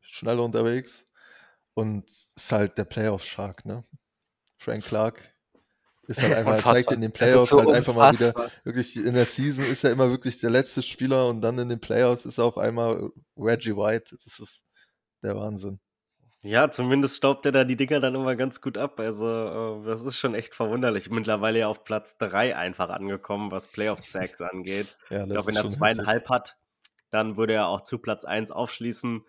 schnell unterwegs und ist halt der Playoff-Shark, ne? Frank Clark ist halt einfach, er zeigt in den Playoffs so halt einfach mal wieder, unfassbar. wirklich in der Season ist er immer wirklich der letzte Spieler und dann in den Playoffs ist er auf einmal Reggie White. Das ist der Wahnsinn. Ja, zumindest staubt er da die Dinger dann immer ganz gut ab. Also, äh, das ist schon echt verwunderlich. Mittlerweile ja auf Platz 3 einfach angekommen, was Playoff-Sacks *laughs* angeht. Ja, Ich glaube, wenn er zweieinhalb hat, dann würde er auch zu Platz 1 aufschließen.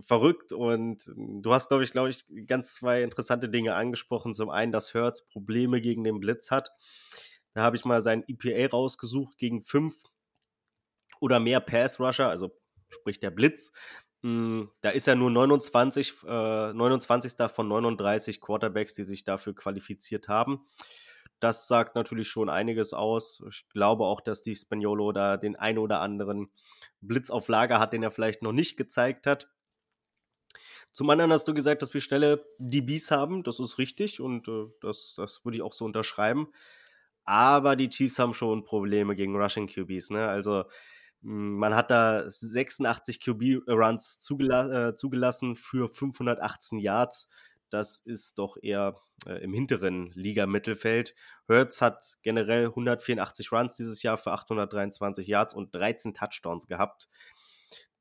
Verrückt. Und ähm, du hast, glaube ich, glaube ich, ganz zwei interessante Dinge angesprochen. Zum einen, dass Hertz Probleme gegen den Blitz hat. Da habe ich mal sein EPA rausgesucht gegen fünf oder mehr Pass-Rusher, also sprich der Blitz. Mm, Da ist er nur 29, äh, 29. von 39 Quarterbacks, die sich dafür qualifiziert haben. Das sagt natürlich schon einiges aus. Ich glaube auch, dass die Spaniolo da den einen oder anderen Blitz auf Lager hat, den er vielleicht noch nicht gezeigt hat. Zum anderen hast du gesagt, dass wir schnelle DBs haben. Das ist richtig und äh, das, das würde ich auch so unterschreiben. Aber die Chiefs haben schon Probleme gegen Rushing QBs. Ne? Also man hat da 86 QB-Runs zugela äh, zugelassen für 518 Yards. das ist doch eher äh, im hinteren Liga-Mittelfeld. Hertz hat generell 184 Runs dieses Jahr für 823 Yards und 13 Touchdowns gehabt.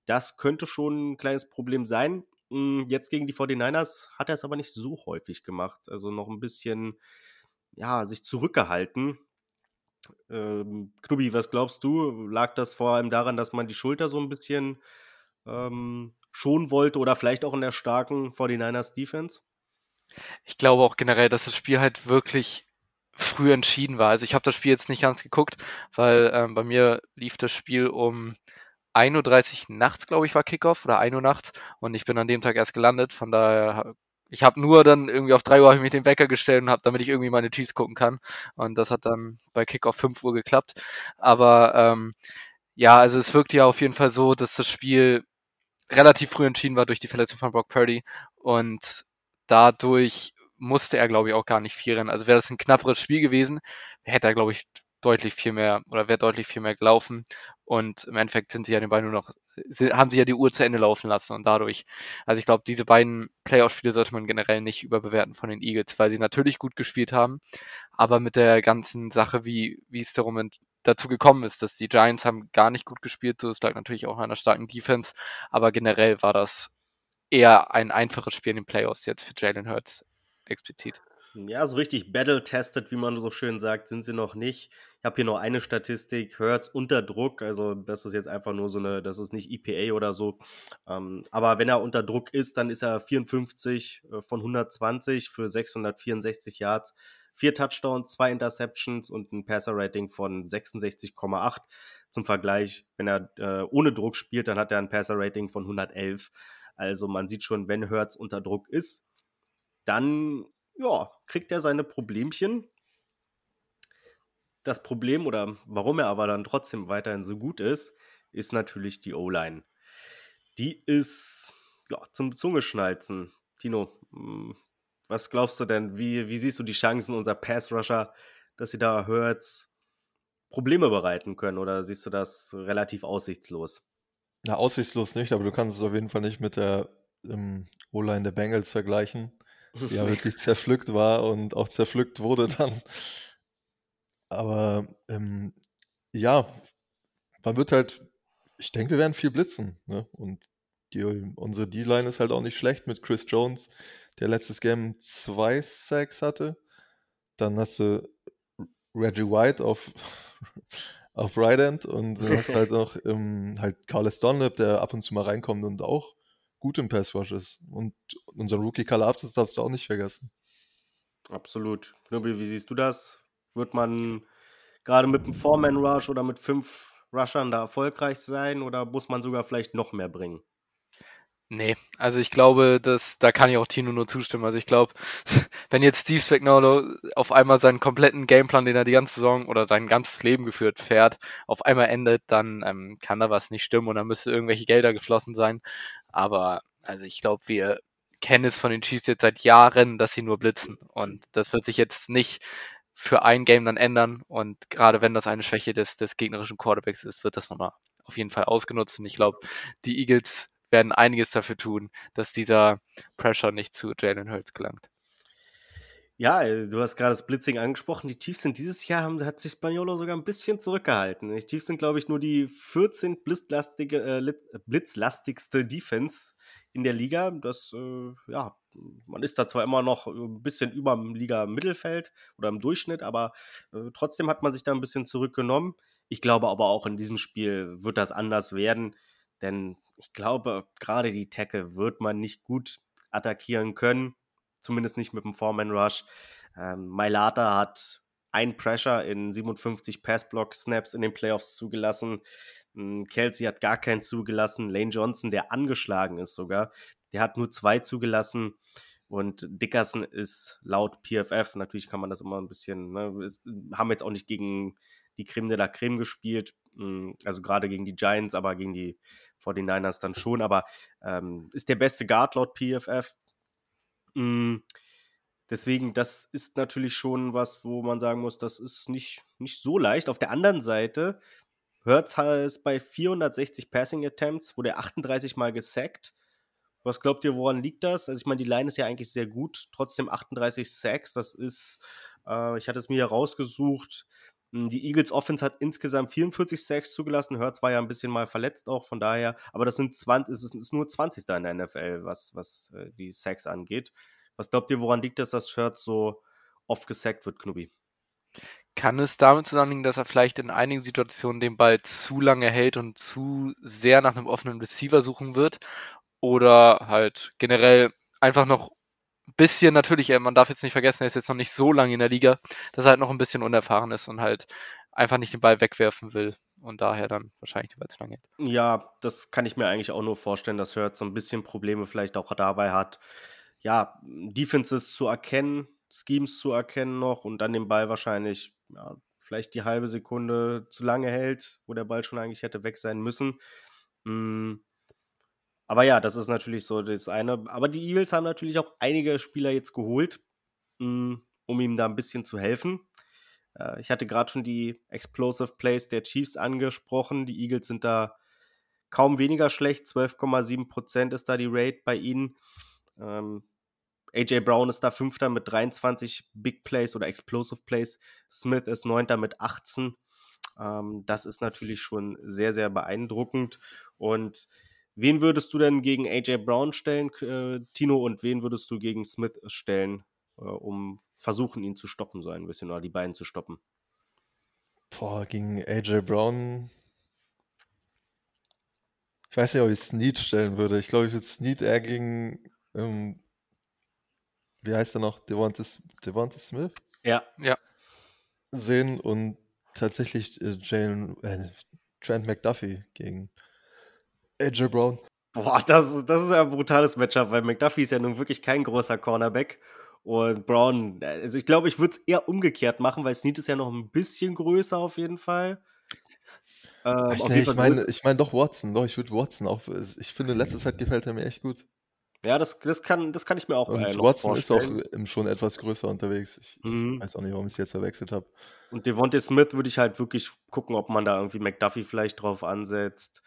Das könnte schon ein kleines Problem sein. Hm, jetzt gegen die 49ers hat er es aber nicht so häufig gemacht. Also noch ein bisschen, ja, sich zurückgehalten. Ähm, Knubi, was glaubst du? Lag das vor allem daran, dass man die Schulter so ein bisschen ähm, schonen wollte oder vielleicht auch in der starken 49ers Defense? Ich glaube auch generell, dass das Spiel halt wirklich früh entschieden war. Also ich habe das Spiel jetzt nicht ganz geguckt, weil ähm, bei mir lief das Spiel um 1.30 Uhr nachts, glaube ich, war Kickoff oder 1 Uhr nachts und ich bin an dem Tag erst gelandet. Von daher, ich habe nur dann irgendwie auf 3 Uhr ich mich den Wecker gestellt und habe, damit ich irgendwie meine Chiefs gucken kann. Und das hat dann bei Kickoff 5 Uhr geklappt. Aber ähm, ja, also es wirkt ja auf jeden Fall so, dass das Spiel relativ früh entschieden war durch die Verletzung von Brock Purdy und dadurch musste er, glaube ich, auch gar nicht viel rennen. Also wäre das ein knapperes Spiel gewesen, hätte er, glaube ich, deutlich viel mehr oder wäre deutlich viel mehr gelaufen. Und im Endeffekt sind sie ja den beiden nur noch, haben sie ja die Uhr zu Ende laufen lassen und dadurch, also ich glaube, diese beiden Playoff-Spiele sollte man generell nicht überbewerten von den Eagles, weil sie natürlich gut gespielt haben, aber mit der ganzen Sache, wie, wie es darum dazu gekommen ist, dass die Giants haben gar nicht gut gespielt, so es lag natürlich auch an einer starken Defense, aber generell war das eher ein einfaches Spiel in den Playoffs jetzt für Jalen Hurts explizit. Ja, so richtig battle-tested, wie man so schön sagt, sind sie noch nicht. Ich habe hier noch eine Statistik, Hurts unter Druck, also das ist jetzt einfach nur so eine, das ist nicht EPA oder so. Ähm, aber wenn er unter Druck ist, dann ist er 54 äh, von 120 für 664 Yards, vier Touchdowns, zwei Interceptions und ein Passer-Rating von 66,8. Zum Vergleich, wenn er äh, ohne Druck spielt, dann hat er ein Passer-Rating von 111. Also man sieht schon, wenn Hurts unter Druck ist, dann ja, kriegt er seine Problemchen. Das Problem oder warum er aber dann trotzdem weiterhin so gut ist, ist natürlich die O-Line. Die ist ja zum Zungeschnalzen. Tino, hm, was glaubst du denn? Wie, wie siehst du die Chancen unserer Pass-Rusher, dass sie da Hurts Probleme bereiten können? Oder siehst du das relativ aussichtslos? Ja, aussichtslos nicht, aber du kannst es auf jeden Fall nicht mit der ähm, O-Line der Bengals vergleichen die ja *laughs* wirklich zerpflückt war und auch zerpflückt wurde dann. Aber ähm, ja, man wird halt, ich denke, wir werden viel blitzen. Ne? Und die, unsere D-Line ist halt auch nicht schlecht mit Chris Jones, der letztes Game zwei Sacks hatte. Dann hast du Reggie White auf, *laughs* auf Right End und du hast halt *laughs* noch ähm, halt Carlos Dunlap, der ab und zu mal reinkommt und auch gut im Pass Rush ist. Und unser Rookie Kalafdis darfst du auch nicht vergessen. Absolut. Knüppel, wie siehst du das? Wird man gerade mit einem Four-Man Rush oder mit fünf Rushern da erfolgreich sein oder muss man sogar vielleicht noch mehr bringen? Nee, also ich glaube, dass, da kann ich auch Tino nur zustimmen. Also ich glaube, *laughs* wenn jetzt Steve Spagnuolo auf einmal seinen kompletten Gameplan, den er die ganze Saison oder sein ganzes Leben geführt fährt, auf einmal endet, dann ähm, kann da was nicht stimmen und dann müsste irgendwelche Gelder geflossen sein. Aber also ich glaube, wir kennen es von den Chiefs jetzt seit Jahren, dass sie nur blitzen. Und das wird sich jetzt nicht für ein Game dann ändern. Und gerade wenn das eine Schwäche des, des gegnerischen Quarterbacks ist, wird das nochmal auf jeden Fall ausgenutzt. Und ich glaube, die Eagles werden einiges dafür tun, dass dieser Pressure nicht zu Jalen Hurts gelangt. Ja, äh, du hast gerade das Blitzing angesprochen. Die Chiefs sind dieses Jahr, haben, hat sich Spaniolo sogar ein bisschen zurückgehalten. Die Chiefs sind, glaube ich, nur die 14 blitzlastige, äh, blitzlastigste Defense in der Liga. Das, äh, ja, man ist da zwar immer noch ein bisschen über dem Liga-Mittelfeld oder im Durchschnitt, aber äh, trotzdem hat man sich da ein bisschen zurückgenommen. Ich glaube aber auch in diesem Spiel wird das anders werden. Denn ich glaube, gerade die Tackle wird man nicht gut attackieren können. Zumindest nicht mit dem Foreman-Rush. Ähm, Mailata hat ein Pressure in 57 Pass-Block-Snaps in den Playoffs zugelassen. Hm, Kelsey hat gar keinen zugelassen. Lane Johnson, der angeschlagen ist sogar, der hat nur zwei zugelassen. Und Dickerson ist laut PFF, natürlich kann man das immer ein bisschen, ne, ist, haben jetzt auch nicht gegen die Creme de la Creme gespielt, hm, also gerade gegen die Giants, aber gegen die 49ers dann schon, aber ähm, ist der beste Guard laut PFF. Mhm. Deswegen, das ist natürlich schon was, wo man sagen muss, das ist nicht, nicht so leicht. Auf der anderen Seite, Hurts ist bei 460 Passing Attempts, wurde er 38 Mal gesackt Was glaubt ihr, woran liegt das? Also ich meine, die Line ist ja eigentlich sehr gut, trotzdem 38 Sacks, das ist, äh, ich hatte es mir hier rausgesucht, hm, die Eagles Offense hat insgesamt 44 Sacks zugelassen. Hurts war ja ein bisschen mal verletzt auch, von daher, aber das sind 20, es ist nur 20. in der NFL, was, was äh, die Sacks angeht. Was glaubt ihr, woran liegt das, dass Hurts so oft gesackt wird, Knubi? Kann es damit zusammenhängen, dass er vielleicht in einigen Situationen den Ball zu lange hält und zu sehr nach einem offenen Receiver suchen wird? Oder halt generell einfach noch ein bisschen, natürlich, äh, man darf jetzt nicht vergessen, er ist jetzt noch nicht so lange in der Liga, dass er halt noch ein bisschen unerfahren ist und halt einfach nicht den Ball wegwerfen will und daher dann wahrscheinlich den Ball zu lange hält. Ja, das kann ich mir eigentlich auch nur vorstellen, dass Hurt so ein bisschen Probleme vielleicht auch dabei hat, ja, Defenses zu erkennen, Schemes zu erkennen noch und dann den Ball wahrscheinlich ja, vielleicht die halbe Sekunde zu lange hält, wo der Ball schon eigentlich hätte weg sein müssen. Mhm. Aber ja, das ist natürlich so das eine. Aber die Eagles haben natürlich auch einige Spieler jetzt geholt, hm, um ihm da ein bisschen zu helfen. Äh, ich hatte gerade schon die Explosive Plays der Chiefs angesprochen. Die Eagles sind da kaum weniger schlecht. 12,7% ist da die Rate bei ihnen. Ähm, AJ Brown ist da Fünfter mit 23 Big Plays oder Explosive Plays. Smith ist Neunter mit 18. Ähm, das ist natürlich schon sehr, sehr beeindruckend. Und wen würdest du denn gegen AJ Brown stellen, äh, Tino, und wen würdest du gegen Smith stellen, äh, um versuchen, ihn zu stoppen, so ein bisschen, oder die beiden zu stoppen? Boah, gegen AJ Brown. Ich weiß nicht, ob ich Snead stellen würde. Ich glaube, ich würde Snead eher gegen ähm, wie heißt er noch? Devonta, Devonta Smith? Ja. Ja. Sehen und tatsächlich äh, Jane, äh, Trent McDuffie gegen AJ Brown. Boah, das, das ist ja ein brutales Matchup, weil McDuffie ist ja nun wirklich kein großer Cornerback. Und Brown, also ich glaube, ich würde es eher umgekehrt machen, weil Snead ist ja noch ein bisschen größer auf jeden Fall. Ähm, ich, nee, ich meine ich mein doch Watson, doch, ich würde Watson auch. Ich finde, letzte Zeit gefällt er mir echt gut. Ja, das, das, kann, das kann ich mir auch Und äh, Watson ist auch schon etwas größer unterwegs. Ich, mhm. ich weiß auch nicht, warum ich es jetzt verwechselt habe. Und Devontae Smith würde ich halt wirklich gucken, ob man da irgendwie McDuffie vielleicht drauf ansetzt.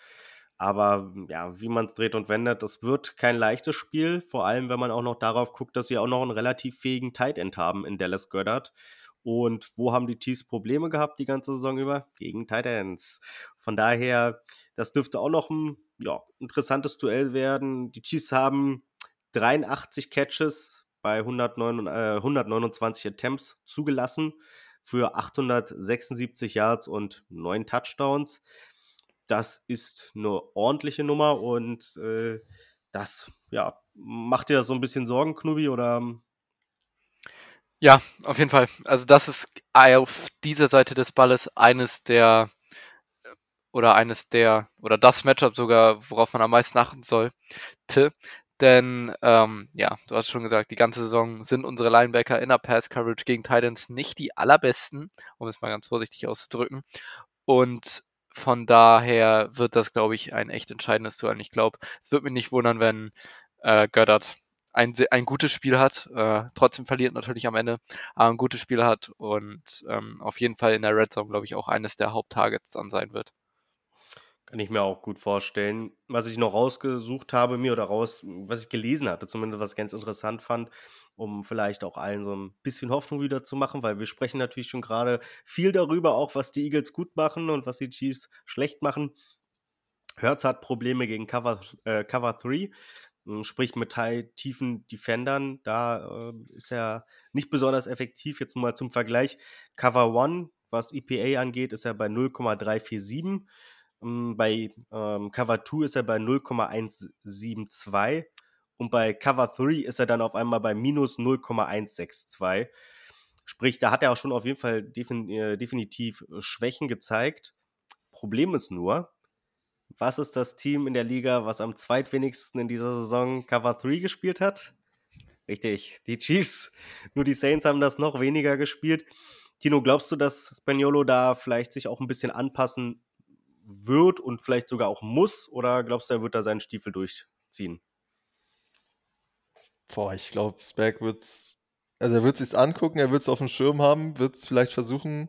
Aber ja, wie man es dreht und wendet, das wird kein leichtes Spiel. Vor allem, wenn man auch noch darauf guckt, dass sie auch noch einen relativ fähigen Tight End haben in Dallas Goddard. Und wo haben die Chiefs Probleme gehabt die ganze Saison über? Gegen Tight Ends. Von daher, das dürfte auch noch ein ja, interessantes Duell werden. Die Chiefs haben 83 Catches bei 109, äh, 129 Attempts zugelassen für 876 Yards und 9 Touchdowns. Das ist eine ordentliche Nummer und äh, das, ja, macht dir das so ein bisschen Sorgen, Knubi, oder ja, auf jeden Fall. Also das ist auf dieser Seite des Balles eines der oder eines der oder das Matchup sogar, worauf man am meisten achten sollte. Denn ähm, ja, du hast schon gesagt, die ganze Saison sind unsere Linebacker in der Pass Coverage gegen Titans nicht die allerbesten, um es mal ganz vorsichtig auszudrücken. Und von daher wird das, glaube ich, ein echt entscheidendes Duell. Ich glaube, es wird mich nicht wundern, wenn äh, Göttert ein, ein gutes Spiel hat, äh, trotzdem verliert natürlich am Ende, aber ein gutes Spiel hat und ähm, auf jeden Fall in der Red Zone, glaube ich, auch eines der Haupttargets dann sein wird. Kann ich mir auch gut vorstellen. Was ich noch rausgesucht habe, mir oder raus, was ich gelesen hatte, zumindest was ich ganz interessant fand, um vielleicht auch allen so ein bisschen Hoffnung wieder zu machen, weil wir sprechen natürlich schon gerade viel darüber, auch was die Eagles gut machen und was die Chiefs schlecht machen. Hertz hat Probleme gegen Cover, äh, Cover 3. Hm, sprich mit tiefen Defendern, da äh, ist er nicht besonders effektiv. Jetzt mal zum Vergleich. Cover 1, was EPA angeht, ist er bei 0,347. Ähm, bei ähm, Cover 2 ist er bei 0,172. Und bei Cover 3 ist er dann auf einmal bei minus 0,162. Sprich, da hat er auch schon auf jeden Fall defin äh, definitiv Schwächen gezeigt. Problem ist nur, was ist das Team in der Liga, was am zweitwenigsten in dieser Saison Cover 3 gespielt hat? Richtig, die Chiefs. Nur die Saints haben das noch weniger gespielt. Tino, glaubst du, dass Spaniolo da vielleicht sich auch ein bisschen anpassen wird und vielleicht sogar auch muss? Oder glaubst du, er wird da seinen Stiefel durchziehen? Boah, ich glaube, Spag wird also er wird sich's angucken, er wird es auf dem Schirm haben, wird es vielleicht versuchen,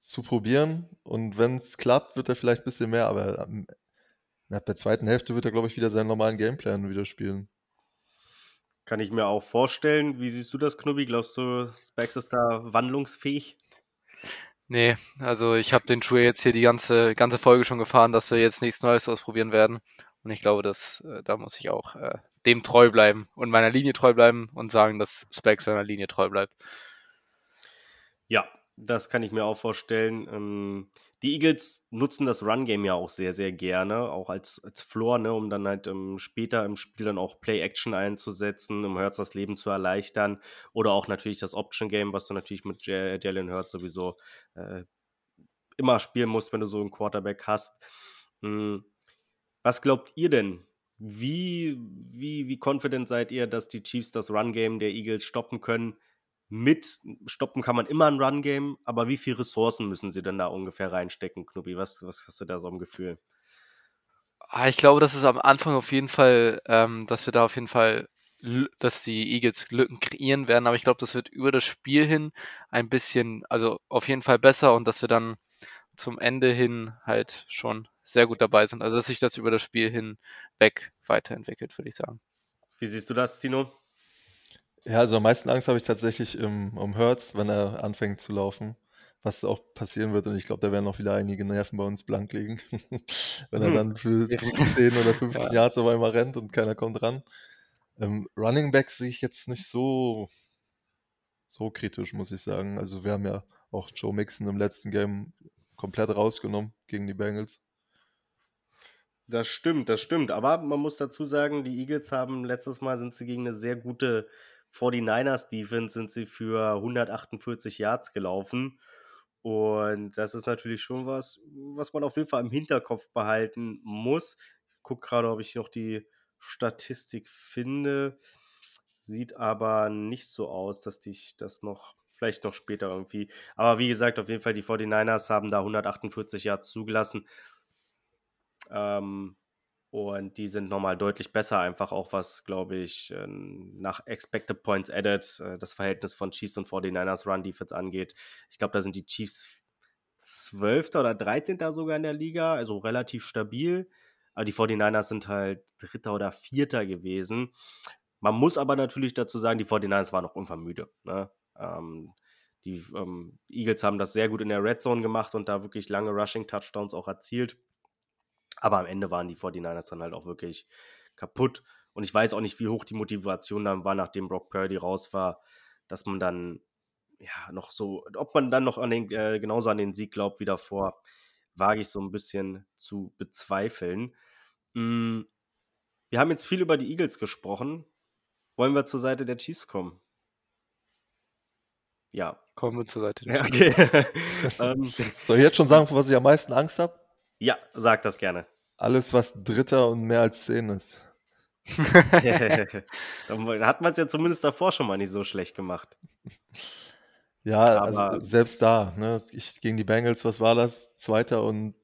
zu probieren. Und wenn es klappt, wird er vielleicht ein bisschen mehr, aber am ab der zweiten Hälfte wird er, glaube ich, wieder seinen normalen Gameplan wieder spielen. Kann ich mir auch vorstellen. Wie siehst du das, Knubbi? Glaubst du, Specs ist da wandlungsfähig? Nee, also ich habe den Schuh jetzt hier die ganze, ganze Folge schon gefahren, dass wir jetzt nichts Neues ausprobieren werden. Und ich glaube, dass äh, da muss ich auch äh, dem treu bleiben und meiner Linie treu bleiben und sagen, dass Specs seiner Linie treu bleibt. Ja, das kann ich mir auch vorstellen. Ähm, die Eagles nutzen das Run-Game ja auch sehr, sehr gerne, auch als, als Floor, ne, um dann halt ähm, später im Spiel dann auch Play-Action einzusetzen, um Hurts das Leben zu erleichtern. Oder auch natürlich das Option-Game, was du natürlich mit Jalen Hurts sowieso äh, immer spielen musst, wenn du so einen Quarterback hast. Hm. Was glaubt ihr denn? Wie, wie, wie confident seid ihr, dass die Chiefs das Run-Game der Eagles stoppen können? mit stoppen kann man immer ein Run-Game, aber wie viele Ressourcen müssen sie denn da ungefähr reinstecken, Knubbi? Was, was hast du da so im Gefühl? Ah, ich glaube, dass es am Anfang auf jeden Fall, ähm, dass wir da auf jeden Fall, dass die Eagles Lücken kreieren werden, aber ich glaube, das wird über das Spiel hin ein bisschen, also auf jeden Fall besser und dass wir dann zum Ende hin halt schon sehr gut dabei sind. Also dass sich das über das Spiel hinweg weiterentwickelt, würde ich sagen. Wie siehst du das, Tino? Ja, also am meisten Angst habe ich tatsächlich im, um Hertz, wenn er anfängt zu laufen, was auch passieren wird. Und ich glaube, da werden auch wieder einige Nerven bei uns blank liegen, *laughs* wenn er hm. dann für 10 oder *laughs* 15 ja. Yards auf einmal rennt und keiner kommt ran. Ähm, Running Back sehe ich jetzt nicht so, so kritisch, muss ich sagen. Also wir haben ja auch Joe Mixon im letzten Game komplett rausgenommen gegen die Bengals. Das stimmt, das stimmt. Aber man muss dazu sagen, die Eagles haben letztes Mal sind sie gegen eine sehr gute 49ers Defense sind sie für 148 Yards gelaufen. Und das ist natürlich schon was, was man auf jeden Fall im Hinterkopf behalten muss. Ich gucke gerade, ob ich noch die Statistik finde. Sieht aber nicht so aus, dass ich das noch, vielleicht noch später irgendwie. Aber wie gesagt, auf jeden Fall, die 49ers haben da 148 Yards zugelassen. Ähm, und die sind nochmal deutlich besser, einfach auch was, glaube ich, ähm, nach Expected Points Added, äh, das Verhältnis von Chiefs und 49ers Run Defense angeht. Ich glaube, da sind die Chiefs 12. oder 13. sogar in der Liga, also relativ stabil. Aber die 49ers sind halt Dritter oder Vierter gewesen. Man muss aber natürlich dazu sagen, die 49ers waren noch unvermüde. Ne? Ähm, die ähm, Eagles haben das sehr gut in der Red Zone gemacht und da wirklich lange Rushing-Touchdowns auch erzielt. Aber am Ende waren die 49ers dann halt auch wirklich kaputt. Und ich weiß auch nicht, wie hoch die Motivation dann war, nachdem Brock Purdy raus war, dass man dann ja noch so, ob man dann noch an den, äh, genauso an den Sieg glaubt wie davor, wage ich so ein bisschen zu bezweifeln. Mm, wir haben jetzt viel über die Eagles gesprochen. Wollen wir zur Seite der Chiefs kommen? Ja. Kommen wir zur Seite ja, okay. *laughs* *laughs* ähm, Soll ich jetzt schon sagen, vor was ich am meisten Angst habe? Ja, sag das gerne. Alles, was Dritter und mehr als zehn ist. *laughs* Dann hat man es ja zumindest davor schon mal nicht so schlecht gemacht. Ja, also selbst da, ne? Ich gegen die Bengals, was war das? Zweiter und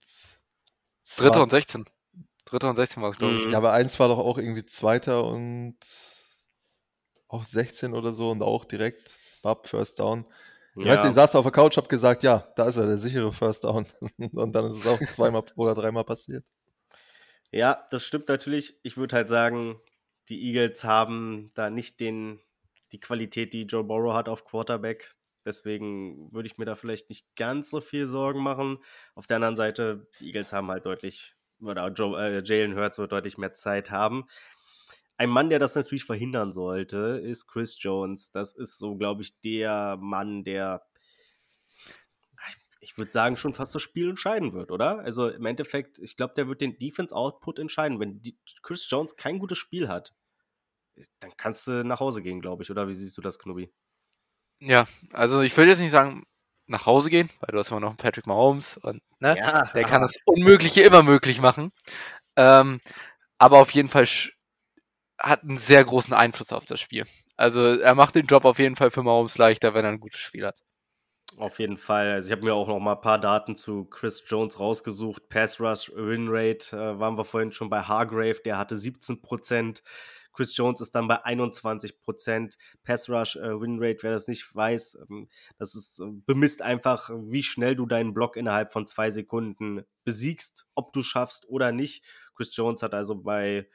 Dritter und 16. Dritter und 16 war es, glaube ich. Ja, aber eins war doch auch irgendwie Zweiter und auch 16 oder so und auch direkt Bab First Down. Ich ja. weiß nicht, ich saß auf der Couch, hab gesagt, ja, da ist er, der sichere First Down. *laughs* Und dann ist es auch zweimal *laughs* oder dreimal passiert. Ja, das stimmt natürlich. Ich würde halt sagen, die Eagles haben da nicht den, die Qualität, die Joe Burrow hat auf Quarterback. Deswegen würde ich mir da vielleicht nicht ganz so viel Sorgen machen. Auf der anderen Seite, die Eagles haben halt deutlich, oder Joe, äh, Jalen Hurts wird deutlich mehr Zeit haben. Ein Mann, der das natürlich verhindern sollte, ist Chris Jones. Das ist so, glaube ich, der Mann, der, ich würde sagen, schon fast das Spiel entscheiden wird, oder? Also im Endeffekt, ich glaube, der wird den Defense-Output entscheiden. Wenn die, Chris Jones kein gutes Spiel hat, dann kannst du nach Hause gehen, glaube ich, oder? Wie siehst du das, Knubi? Ja, also ich will jetzt nicht sagen, nach Hause gehen, weil du hast immer noch Patrick Mahomes und ne, ja. der kann das Unmögliche immer möglich machen. Ähm, aber auf jeden Fall hat einen sehr großen Einfluss auf das Spiel. Also er macht den Job auf jeden Fall für Mahomes leichter, wenn er ein gutes Spiel hat. Auf jeden Fall. Also ich habe mir auch noch mal ein paar Daten zu Chris Jones rausgesucht. Pass Rush, Win Rate äh, waren wir vorhin schon bei Hargrave, der hatte 17 Prozent. Chris Jones ist dann bei 21 Prozent. Pass Rush, äh, Win Rate, wer das nicht weiß, ähm, das ist, äh, bemisst einfach, wie schnell du deinen Block innerhalb von zwei Sekunden besiegst, ob du schaffst oder nicht. Chris Jones hat also bei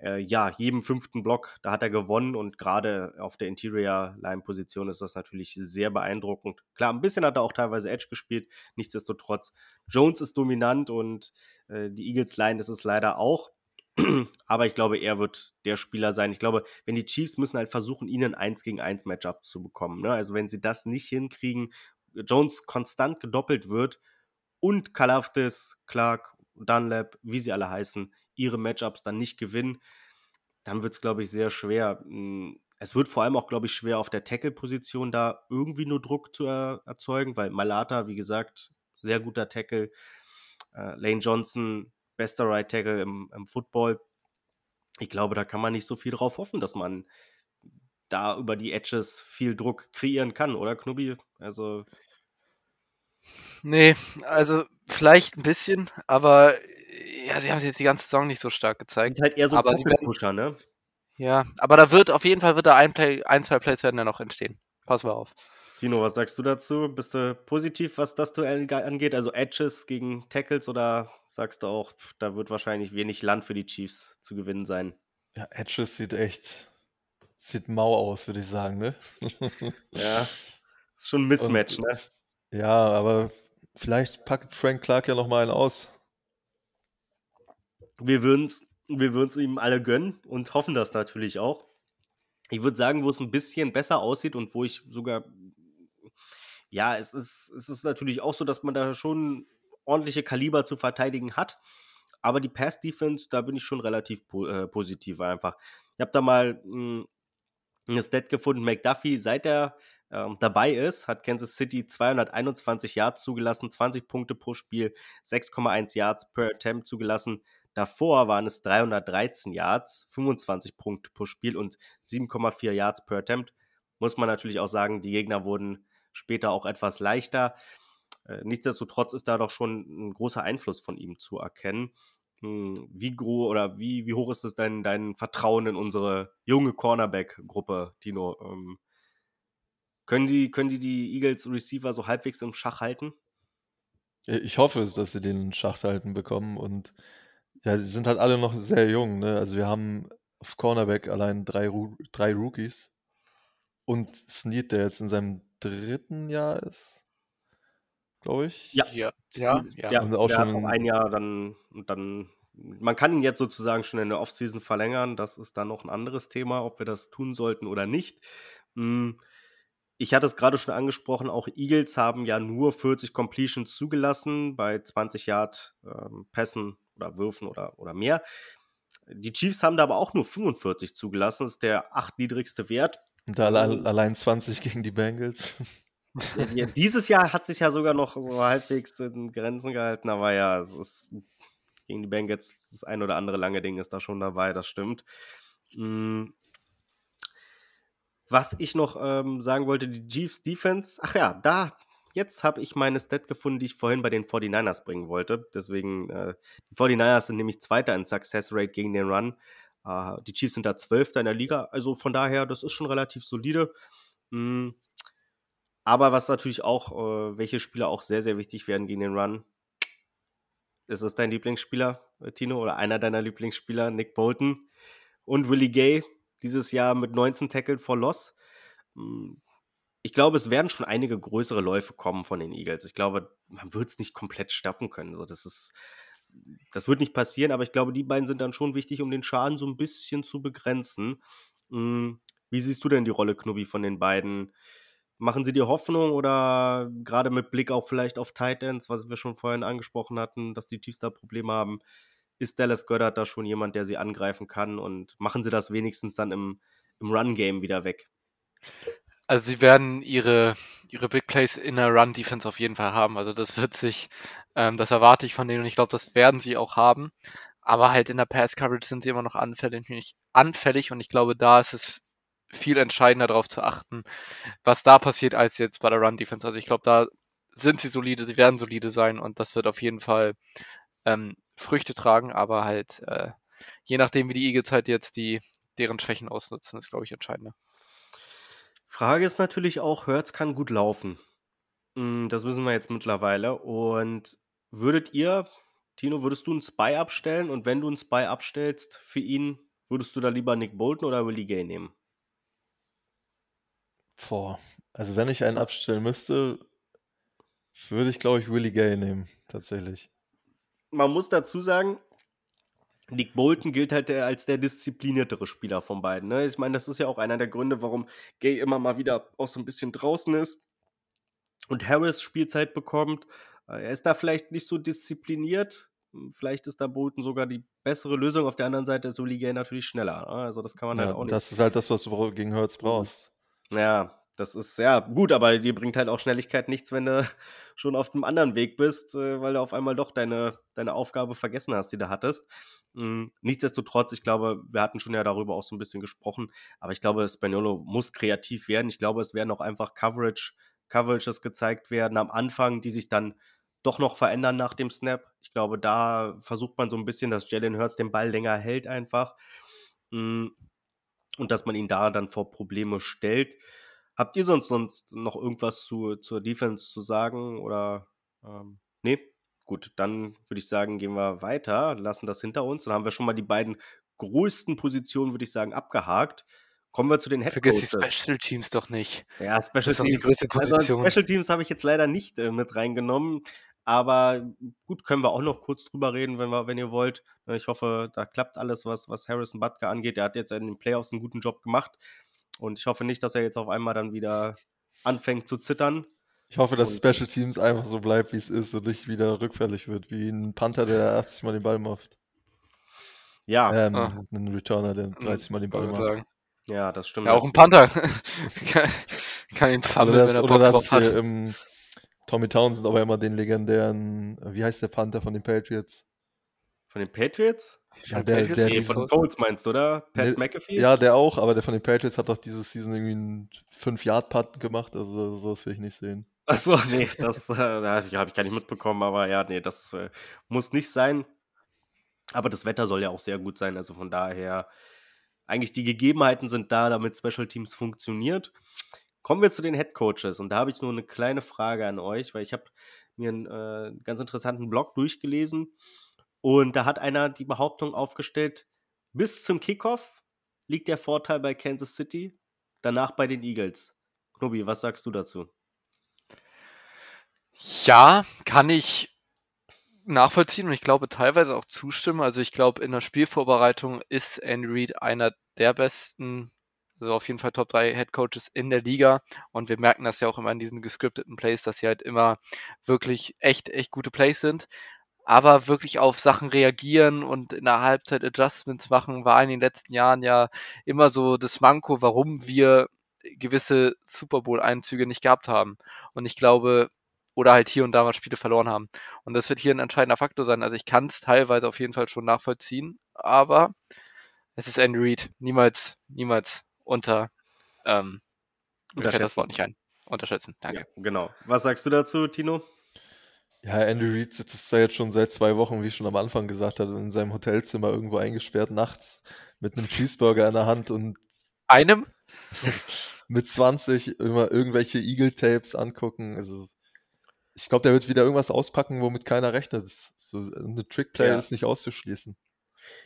äh, ja, jedem fünften Block, da hat er gewonnen und gerade auf der Interior-Line-Position ist das natürlich sehr beeindruckend. Klar, ein bisschen hat er auch teilweise Edge gespielt, nichtsdestotrotz. Jones ist dominant und äh, die Eagles-Line ist es leider auch. *clears throat* Aber ich glaube, er wird der Spieler sein. Ich glaube, wenn die Chiefs müssen halt versuchen, ihnen ein 1 gegen 1 Matchup zu bekommen. Ne? Also wenn sie das nicht hinkriegen, Jones konstant gedoppelt wird und Kalafdis, Clark, Dunlap, wie sie alle heißen, ihre Matchups dann nicht gewinnen, dann wird es, glaube ich, sehr schwer. Hm, es wird vor allem auch, glaube ich, schwer auf der Tackle-Position da irgendwie nur Druck zu er erzeugen, weil Malata, wie gesagt, sehr guter Tackle. Äh, Lane Johnson, bester Right Tackle im, im Football. Ich glaube, da kann man nicht so viel drauf hoffen, dass man da über die Edges viel Druck kreieren kann, oder Knubi? Also. Nee, also vielleicht ein bisschen, aber ja, sie haben es jetzt die ganze Saison nicht so stark gezeigt. Sind halt eher so aber sie werden, Pusher, ne? Ja, aber da wird auf jeden Fall wird da ein, Play, ein zwei Plays werden da noch entstehen. Pass mal auf. Tino, was sagst du dazu? Bist du positiv, was das Duell angeht? Also Edges gegen Tackles oder sagst du auch, da wird wahrscheinlich wenig Land für die Chiefs zu gewinnen sein? Ja, Edges sieht echt, sieht mau aus, würde ich sagen, ne? ja, ist schon ein Mismatch, Und, ne? Ja, aber vielleicht packt Frank Clark ja noch mal einen aus. Wir würden es wir ihm alle gönnen und hoffen das natürlich auch. Ich würde sagen, wo es ein bisschen besser aussieht und wo ich sogar, ja, es ist, es ist natürlich auch so, dass man da schon ordentliche Kaliber zu verteidigen hat. Aber die Pass-Defense, da bin ich schon relativ po äh, positiv einfach. Ich habe da mal mh, hm, ein Stat gefunden, McDuffie, seit er ähm, dabei ist, hat Kansas City 221 Yards zugelassen, 20 Punkte pro Spiel, 6,1 Yards per Attempt zugelassen. Davor waren es 313 Yards, 25 Punkte pro Spiel und 7,4 Yards per Attempt. Muss man natürlich auch sagen, die Gegner wurden später auch etwas leichter. Äh, nichtsdestotrotz ist da doch schon ein großer Einfluss von ihm zu erkennen. Hm, wie groß oder wie, wie hoch ist es denn dein Vertrauen in unsere junge Cornerback-Gruppe, Tino? Ähm, können, die, können die die Eagles Receiver so halbwegs im Schach halten? Ich hoffe es, dass sie den Schach halten bekommen und ja, die sind halt alle noch sehr jung, ne? Also wir haben auf Cornerback allein drei, drei Rookies und Snead, der jetzt in seinem dritten Jahr ist, glaube ich. Ja, ja, ja. ja. ja. auch schon auch ein Jahr dann und dann. Man kann ihn jetzt sozusagen schon in der Offseason verlängern. Das ist dann noch ein anderes Thema, ob wir das tun sollten oder nicht. Hm, ich hatte es gerade schon angesprochen, auch Eagles haben ja nur 40 Completions zugelassen bei 20 Yard ähm, Pässen oder Würfen oder, oder mehr. Die Chiefs haben da aber auch nur 45 zugelassen, ist der achtniedrigste Wert. Und allein, allein 20 gegen die Bengals. Ja, dieses Jahr hat sich ja sogar noch so halbwegs in Grenzen gehalten, aber ja, es ist gegen die Bengals das ein oder andere lange Ding ist da schon dabei, das stimmt. Hm. Was ich noch ähm, sagen wollte, die Chiefs Defense, ach ja, da jetzt habe ich meine Stat gefunden, die ich vorhin bei den 49ers bringen wollte. Deswegen, äh, die 49ers sind nämlich Zweiter in Success Rate gegen den Run. Äh, die Chiefs sind da Zwölfter in der Liga. Also von daher, das ist schon relativ solide. Mhm. Aber was natürlich auch, äh, welche Spieler auch sehr, sehr wichtig werden gegen den Run. Ist es dein Lieblingsspieler, äh, Tino, oder einer deiner Lieblingsspieler, Nick Bolton und Willie Gay, dieses Jahr mit 19 Tackle for Loss. Mhm ich glaube, es werden schon einige größere Läufe kommen von den Eagles. Ich glaube, man wird es nicht komplett stoppen können. So, das ist, das wird nicht passieren, aber ich glaube, die beiden sind dann schon wichtig, um den Schaden so ein bisschen zu begrenzen. Hm, wie siehst du denn die Rolle, Knubbi, von den beiden? Machen sie dir Hoffnung oder gerade mit Blick auch vielleicht auf Titans, was wir schon vorhin angesprochen hatten, dass die Chiefs da Probleme haben? Ist Dallas Goddard da schon jemand, der sie angreifen kann und machen sie das wenigstens dann im, im Run-Game wieder weg? Also sie werden ihre, ihre Big Plays in der Run-Defense auf jeden Fall haben. Also das wird sich, ähm, das erwarte ich von denen und ich glaube, das werden sie auch haben. Aber halt in der Pass-Coverage sind sie immer noch anfällig, anfällig und ich glaube, da ist es viel entscheidender darauf zu achten, was da passiert, als jetzt bei der Run-Defense. Also ich glaube, da sind sie solide, sie werden solide sein und das wird auf jeden Fall ähm, Früchte tragen, aber halt äh, je nachdem, wie die Eagles halt jetzt die, deren Schwächen ausnutzen, ist, glaube ich, entscheidender. Frage ist natürlich auch, Hertz kann gut laufen. Mm, Das wissen wir jetzt mittlerweile. Und würdet ihr, Tino, würdest du einen Spy abstellen? Und wenn du einen Spy abstellst für ihn, würdest du da lieber Nick Bolton oder Willie Gay nehmen? Boah. Also wenn ich einen abstellen müsste, würde ich, glaube ich, Willie Gay nehmen, tatsächlich. Man muss dazu sagen, Nick Bolton gilt halt der, als der diszipliniertere Spieler von beiden. Ne? Ich meine, das ist ja auch einer der Gründe, warum Gay immer mal wieder auch so ein bisschen draußen ist und Harris Spielzeit bekommt. Äh, Er ist da vielleicht nicht so diszipliniert. Hm, Vielleicht ist da Bolton sogar die bessere Lösung. Auf der anderen Seite ist Uli Gay natürlich schneller. ne? Also das kann man halt Ja, auch nicht. das ist halt das, was du gegen Hurts brauchst. Ja, das ist ja gut, aber dir bringt halt auch Schnelligkeit nichts, wenn du *laughs* schon auf dem anderen Weg bist, äh, weil du auf einmal doch deine, deine Aufgabe vergessen hast, die du hattest. Mm, Nichtsdestotrotz, ich glaube, wir hatten schon ja darüber auch so ein bisschen gesprochen, aber ich glaube, Spaniolo muss kreativ werden. Ich glaube, es werden auch einfach Coverage, Coverages gezeigt werden am Anfang, die sich dann doch noch verändern nach dem Snap. Ich glaube, da versucht man so ein bisschen, dass Jalen Hurts den Ball länger hält einfach. Mm, und dass man ihn da dann vor Probleme stellt. Habt ihr sonst, sonst noch irgendwas zu, zur Defense zu sagen? Oder ähm, nee? Gut, dann würde ich sagen, gehen wir weiter, lassen das hinter uns. Dann haben wir schon mal die beiden größten Positionen, würde ich sagen, abgehakt. Kommen wir zu den Head Vergiss die. Special Teams doch nicht. Ja, Special Teams. Also. Special Teams habe ich jetzt leider nicht äh, mit reingenommen. Aber gut, können wir auch noch kurz drüber reden, wenn, wir, wenn ihr wollt. Ich hoffe, da klappt alles, was, was Harrison Butker angeht. Der hat jetzt in den Playoffs einen guten Job gemacht. Und ich hoffe nicht, dass er jetzt auf einmal dann wieder anfängt zu zittern. Ich hoffe, dass Und- Special Teams einfach so bleibt, wie es ist und nicht wieder rückfällig wird, wie ein Panther, der *laughs* 80 Mal den Ball macht. Ja, Ähm, Ah. ein Returner, der 30 Mal den Ball macht. sagen. ja, das stimmt. Ja, auch ein. Panther. *laughs* kann, kann ihn fummeln, wenn das, er oder Bock das drauf hat. hier, ähm, Tommy Townsend, aber immer den legendären, äh, wie heißt der Panther von den Patriots? Von den Patriots? Ja, der- der- die von den? Colts meinst du, oder? Pat Nee, McAfee? Ja, der auch, aber der von den Patriots hat doch dieses Season irgendwie einen 5-Yard-Putt gemacht, also sowas will ich nicht sehen. Achso, nee, das äh, *laughs* habe ich gar nicht mitbekommen, aber ja, nee, das äh, muss nicht sein. Aber das Wetter soll ja auch sehr gut sein, also von daher, eigentlich die Gegebenheiten sind da, damit Special Teams funktioniert. Kommen wir zu den Head Coaches und da habe ich nur eine kleine Frage an euch, weil ich habe mir einen äh, ganz interessanten Blog durchgelesen und da hat einer die Behauptung aufgestellt, bis zum Kickoff liegt der Vorteil bei Kansas City, danach bei den Eagles. Knobi, was sagst du dazu? Ja, kann ich nachvollziehen und ich glaube teilweise auch zustimmen. Also ich glaube, in der Spielvorbereitung ist Andy Reid einer der besten, also auf jeden Fall Top 3 Head Coaches in der Liga. Und wir merken das ja auch immer in diesen gescripteten Plays, dass sie halt immer wirklich echt, echt gute Plays sind. Aber wirklich auf Sachen reagieren und in der Halbzeit Adjustments machen, war in den letzten Jahren ja immer so das Manko, warum wir gewisse Super Bowl-Einzüge nicht gehabt haben. Und ich glaube, oder halt hier und da mal Spiele verloren haben. Und das wird hier ein entscheidender Faktor sein. Also ich kann es teilweise auf jeden Fall schon nachvollziehen, aber es ist Andy Reid. Niemals, niemals unter, ähm, mir fällt das Unterschätzen. Wort nicht ein. Unterschätzen. Danke. Ja, genau. Was sagst du dazu, Tino? Ja, Andy Reid sitzt da jetzt schon seit zwei Wochen, wie ich schon am Anfang gesagt habe, in seinem Hotelzimmer irgendwo eingesperrt, nachts mit einem Cheeseburger in der Hand und Einem? *laughs* mit 20 immer irgendwelche Eagle-Tapes angucken. Also, ich glaube, der wird wieder irgendwas auspacken, womit keiner rechnet. So eine Trickplay Ja. ist nicht auszuschließen.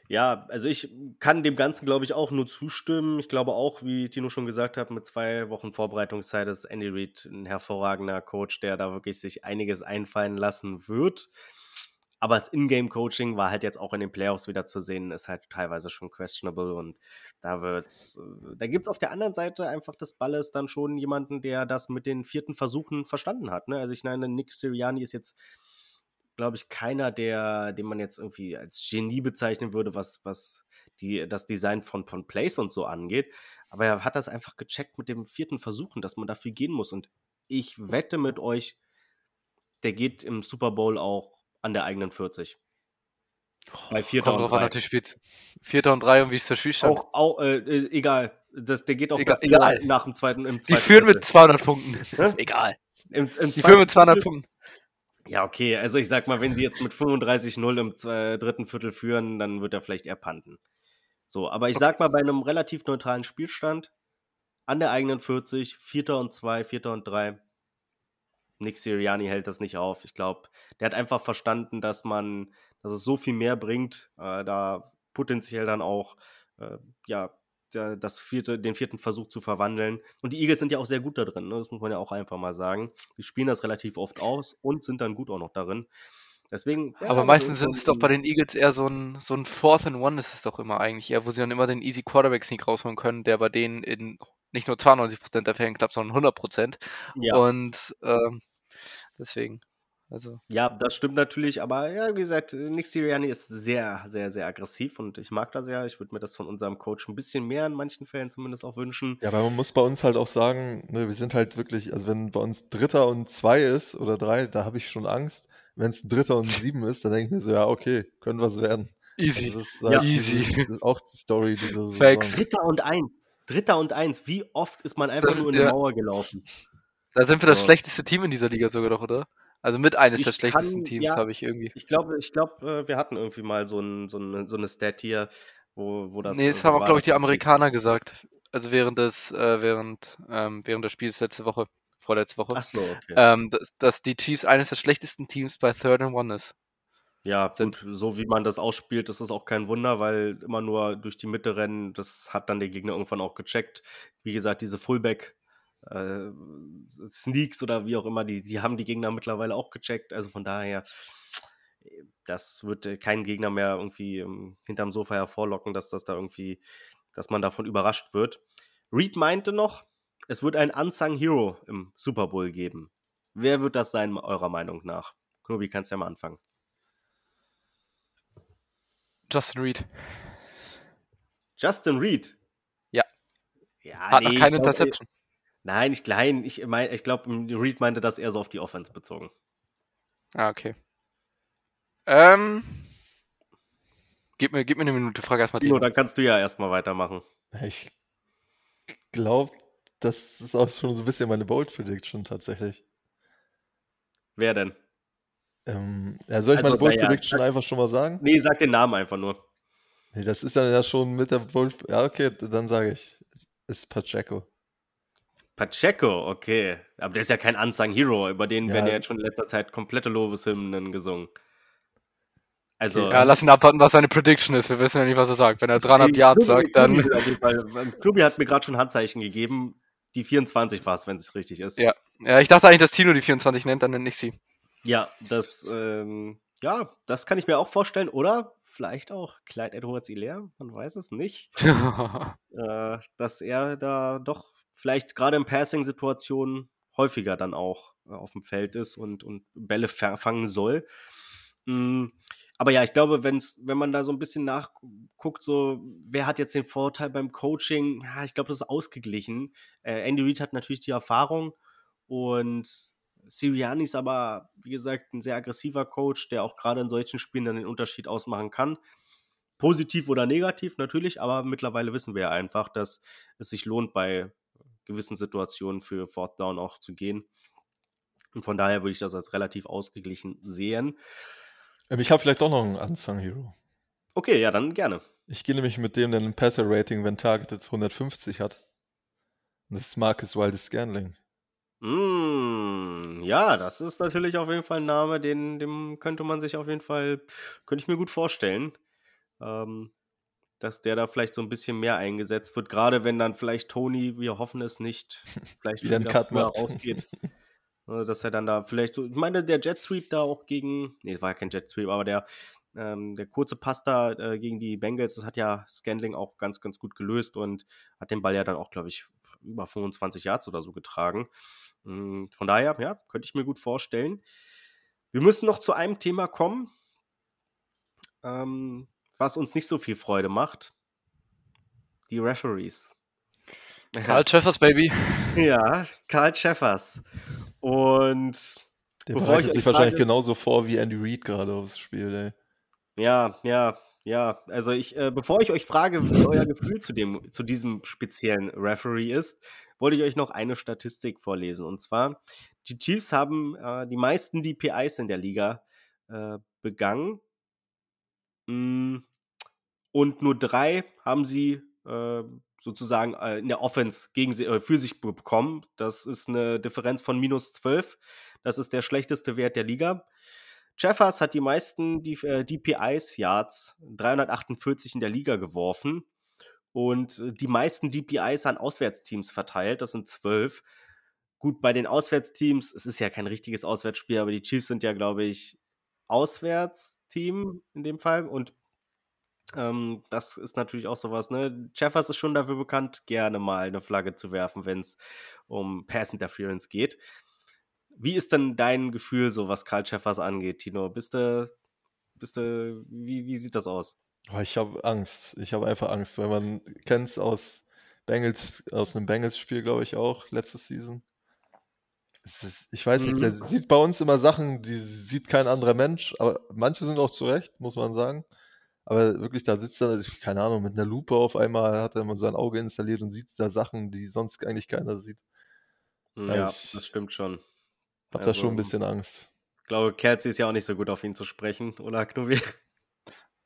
Ja, also ich kann dem Ganzen, glaube ich, auch nur zustimmen. Ich glaube auch, wie Tino schon gesagt hat, mit zwei Wochen Vorbereitungszeit ist Andy Reid ein hervorragender Coach, der da wirklich sich einiges einfallen lassen wird. Aber das Ingame-Coaching war halt jetzt auch in den Playoffs wieder zu sehen, ist halt teilweise schon questionable und da wird's, äh, da gibt's auf der anderen Seite einfach des Balles dann schon jemanden, der das mit den vierten Versuchen verstanden hat. Ne? Also ich meine, Nick Sirianni ist jetzt glaube ich, keiner, der, den man jetzt irgendwie als Genie bezeichnen würde, was, was die, das Design von, von Plays und so angeht. Aber er hat das einfach gecheckt mit dem vierten Versuchen, dass man dafür gehen muss. Und ich wette mit euch, der geht im Super Bowl auch an der eigenen 40. Bei Vierter Kommt und drauf an, drei. natürlich spielt. Vierter und drei und wie ist der Spielstand? Auch, auch äh, äh, egal. Das, der geht auch Egal- egal. nach dem zweiten. Im Die zweiten führen mit Viertel. 200 Punkten. Hä? Egal. Im, im Die führen mit 200 Viertel- Punkten. Ja, okay. Also ich sag mal, wenn die jetzt mit 35-0 im zwei- dritten Viertel führen, dann wird er vielleicht eher panten. So, aber ich Okay. sag mal, bei einem relativ neutralen Spielstand, an der eigenen 40, Vierter und zwei, Vierter und drei, Nick Sirianni hält das nicht auf. Ich glaube, der hat einfach verstanden, dass man, dass es so viel mehr bringt, äh, da potenziell dann auch, äh, ja, das vierte, den vierten Versuch zu verwandeln. Und die Eagles sind ja auch sehr gut da drin, ne? das muss man ja auch einfach mal sagen. Die spielen das relativ oft aus und sind dann gut auch noch darin. Deswegen, ja, Aber meistens ist sind es doch bei den Eagles eher so ein, so ein Fourth and One ist es doch immer eigentlich eher, wo sie dann immer den Easy Quarterback Sneak rausholen können, der bei denen in nicht nur 92% der Fällen klappt, sondern 100%. Ja. Und ähm, deswegen, also Ja, das stimmt natürlich, aber ja, wie gesagt, Nick Sirianni ist sehr, sehr, sehr aggressiv und ich mag das ja. Ich würde mir das von unserem Coach ein bisschen mehr in manchen Fällen zumindest auch wünschen. Ja, aber man muss bei uns halt auch sagen, ne, wir sind halt wirklich, also wenn bei uns Dritter und zwei ist oder drei, da habe ich schon Angst. Wenn es ein Dritter und sieben ist, dann denke ich mir so, ja, okay, können was werden. easy. Also das ist Ja. halt Easy. Das ist auch die Story Facts. Dritter und eins. Dritter und eins. Wie oft ist man einfach Das- nur in ja. Mauer gelaufen? Da sind wir das So. schlechteste Team in dieser Liga sogar doch, oder? Also mit eines der Ich schlechtesten kann- Teams ja. habe ich irgendwie. Ich glaube, ich glaube, wir hatten irgendwie mal so, ein, so, eine, so eine Stat hier, wo, wo das. nee, das äh, haben auch, glaube ich, die Amerikaner gesagt. Also während des, äh, während, ähm, während des Spiels letzte Woche, vorletzte Woche. Ach so, okay. Ähm, dass, dass die Chiefs eines der schlechtesten Teams bei Third and One ist. Ja, sind- gut, so wie man das ausspielt, das ist auch kein Wunder, weil immer nur durch die Mitte rennen, das hat dann der Gegner irgendwann auch gecheckt. Wie gesagt, diese Fullback äh, Sneaks oder wie auch immer, die, die haben die Gegner mittlerweile auch gecheckt. Also von daher, das wird äh, kein Gegner mehr irgendwie ähm, hinterm Sofa hervorlocken, dass das da irgendwie, dass man davon überrascht wird. Reed meinte noch, es wird einen Unsung Hero im Super Bowl geben. Wer wird das sein, eurer Meinung nach? Knobi, kannst ja mal anfangen. Justin Reed. Justin Reed. Ja. Ja, Hat noch nee, keine ich glaub, Interception. Nein, ich klein, ich mein, ich glaube, Reed meinte das eher so auf die Offense bezogen. Ah, okay. Ähm. Gib mir, gib mir eine Minute, frag erstmal Tino, dann kannst du ja erstmal weitermachen. Ich glaube, das ist auch schon so ein bisschen meine Bold Prediction tatsächlich. Wer denn? Ähm, ja, soll ich Also, meine Bold Prediction einfach schon mal sagen? Nee, sag den Namen einfach nur. Nee, das ist dann ja schon mit der Bold. Ja, okay, dann sage ich. Ist Pacheco. Pacheco, okay. Aber der ist ja kein Unsung Hero. Über den Ja. werden ja jetzt schon in letzter Zeit komplette Lobeshymnen gesungen. Also. Ja, lass ihn abwarten, was seine Prediction ist. Wir wissen ja nicht, was er sagt. Wenn er 300 Nee, Yards sagt, dann. Klubi hat mir gerade schon Handzeichen gegeben. Die 24 war es, wenn es richtig ist. Ja. Ja, ich dachte eigentlich, dass Tino die 24 nennt, dann nenne ich sie. Ja, das, ähm, ja, das kann ich mir auch vorstellen. Oder vielleicht auch Clyde Edwards Hilaire, man weiß es nicht. *laughs* äh, dass er da doch vielleicht gerade in Passing-Situationen häufiger dann auch äh, auf dem Feld ist und, und Bälle fa- fangen soll. Mm, aber ja, ich glaube, wenn's, wenn man da so ein bisschen nachguckt, so, wer hat jetzt den Vorteil beim Coaching? Ja, ich glaube, das ist ausgeglichen. Äh, Andy Reid hat natürlich die Erfahrung und Sirianni ist aber, wie gesagt, ein sehr aggressiver Coach, der auch gerade in solchen Spielen dann den Unterschied ausmachen kann. Positiv oder negativ natürlich, aber mittlerweile wissen wir ja einfach, dass es sich lohnt, bei gewissen Situationen für Fourth Down auch zu gehen. Und von daher würde ich das als relativ ausgeglichen sehen. Ähm, ich habe vielleicht doch noch einen Unsung Hero. Okay, ja, dann gerne. Ich gehe nämlich mit dem, der ein Passer-Rating, wenn targeted, 150 hat. Und das ist Marcus Wildes Scanling. Mm, ja, das ist natürlich auf jeden Fall ein Name, den, dem könnte man sich auf jeden Fall, könnte ich mir gut vorstellen, ähm, dass der da vielleicht so ein bisschen mehr eingesetzt wird. Gerade wenn dann vielleicht Tony, wir hoffen es nicht, *laughs* vielleicht Wieder Cut macht. rausgeht. *laughs* Äh, Dass er dann da vielleicht so, ich meine, der Jet Sweep da auch gegen, nee, es war ja kein Jet Sweep, aber der, ähm, der kurze Pass da äh, gegen die Bengals, das hat ja Scandling auch ganz, ganz gut gelöst und hat den Ball ja dann auch, glaube ich, über 25 Yards oder so getragen. Mm, Von daher, ja, könnte ich mir gut vorstellen. Wir müssen noch zu einem Thema kommen, ähm, was uns nicht so viel Freude macht. Die Referees. *laughs* Karl Treffers, Baby. Ja, Karl Schäffers. Und Der Bevor bereitet ich sich euch wahrscheinlich frage- genauso vor wie Andy Reid gerade aufs Spiel, ey. ja, ja, ja. Also ich, äh, bevor ich euch frage, wie euer Gefühl zu dem, zu diesem speziellen Referee ist, wollte ich euch noch eine Statistik vorlesen. Und zwar, die Chiefs haben äh, die meisten DPIs in der Liga äh, begangen. Mm, und nur drei haben sie äh, sozusagen äh, in der Offense gegen sie, äh, für sich bekommen. Das ist eine Differenz von minus 12. Das ist der schlechteste Wert der Liga. Jeffers hat die meisten DPIs Yards, 348 in der Liga geworfen und äh, die meisten DPIs an Auswärtsteams verteilt. Das sind zwölf. Gut, bei den Auswärtsteams, es ist ja kein richtiges Auswärtsspiel, aber die Chiefs sind ja, glaube ich, Auswärtsteam in dem Fall und ähm, das ist natürlich auch sowas, ne? Jeffers ist schon dafür bekannt, gerne mal eine Flagge zu werfen, wenn es um Pass Interference geht. Wie ist denn dein Gefühl, so was Karl Jeffers angeht, Tino? Bist du, bist du, wie, wie sieht das aus? Oh, ich habe Angst. Ich habe einfach Angst, weil man kennt es aus Bengals, aus einem Bengals-Spiel, glaube ich, auch, letztes Season. Ist, ich weiß nicht, der Mhm. sieht bei uns immer Sachen, die sieht kein anderer Mensch, aber manche sind auch zurecht, muss man sagen. Aber wirklich, da sitzt er, keine Ahnung, mit einer Lupe auf einmal hat er mal sein Auge installiert und sieht da Sachen, die sonst eigentlich keiner sieht. Ja, Ja, ich- das stimmt schon. Hab da schon ein Also, bisschen Angst. Ich glaube, Kelsey ist ja auch nicht so gut auf ihn zu sprechen, oder Knubi?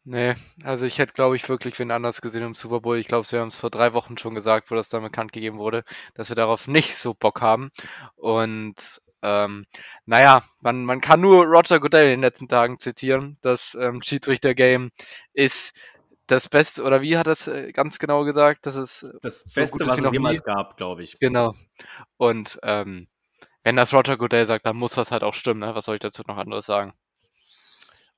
Nee, also ich hätte, glaube ich, wirklich wen anders gesehen im Super Bowl. Ich glaube, wir haben es vor drei Wochen schon gesagt, wo das dann bekannt gegeben wurde, dass wir darauf nicht so Bock haben. Und ähm, naja, man, man kann nur Roger Goodell in den letzten Tagen zitieren. Das ähm, Schiedsrichter-Game ist das Beste, oder wie hat er es äh, ganz genau gesagt? Das ist Das so Beste, gut was es noch nie. jemals gab, glaube ich. Genau. Und ähm, wenn das Roger Goodell sagt, dann muss das halt auch stimmen. Ne? Was soll ich dazu noch anderes sagen?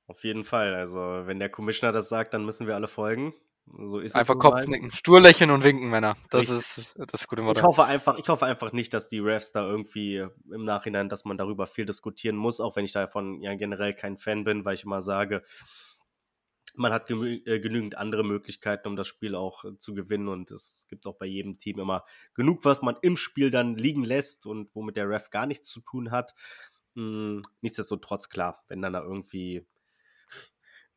Auf jeden Fall. Also, wenn der Commissioner das sagt, dann müssen wir alle folgen. So ist Einfach. Kopfnicken, stur lächeln und winken, Männer. Das Richtig. ist das gute Ich Motto. hoffe einfach, ich hoffe einfach nicht, dass die Refs da irgendwie im Nachhinein, dass man darüber viel diskutieren muss, auch wenn ich davon ja generell kein Fan bin, weil ich immer sage, man hat äh, genügend andere Möglichkeiten, um das Spiel auch äh, zu gewinnen und es gibt auch bei jedem Team immer genug, was man im Spiel dann liegen lässt und womit der Ref gar nichts zu tun hat. Hm, nichtsdestotrotz, klar, wenn dann da irgendwie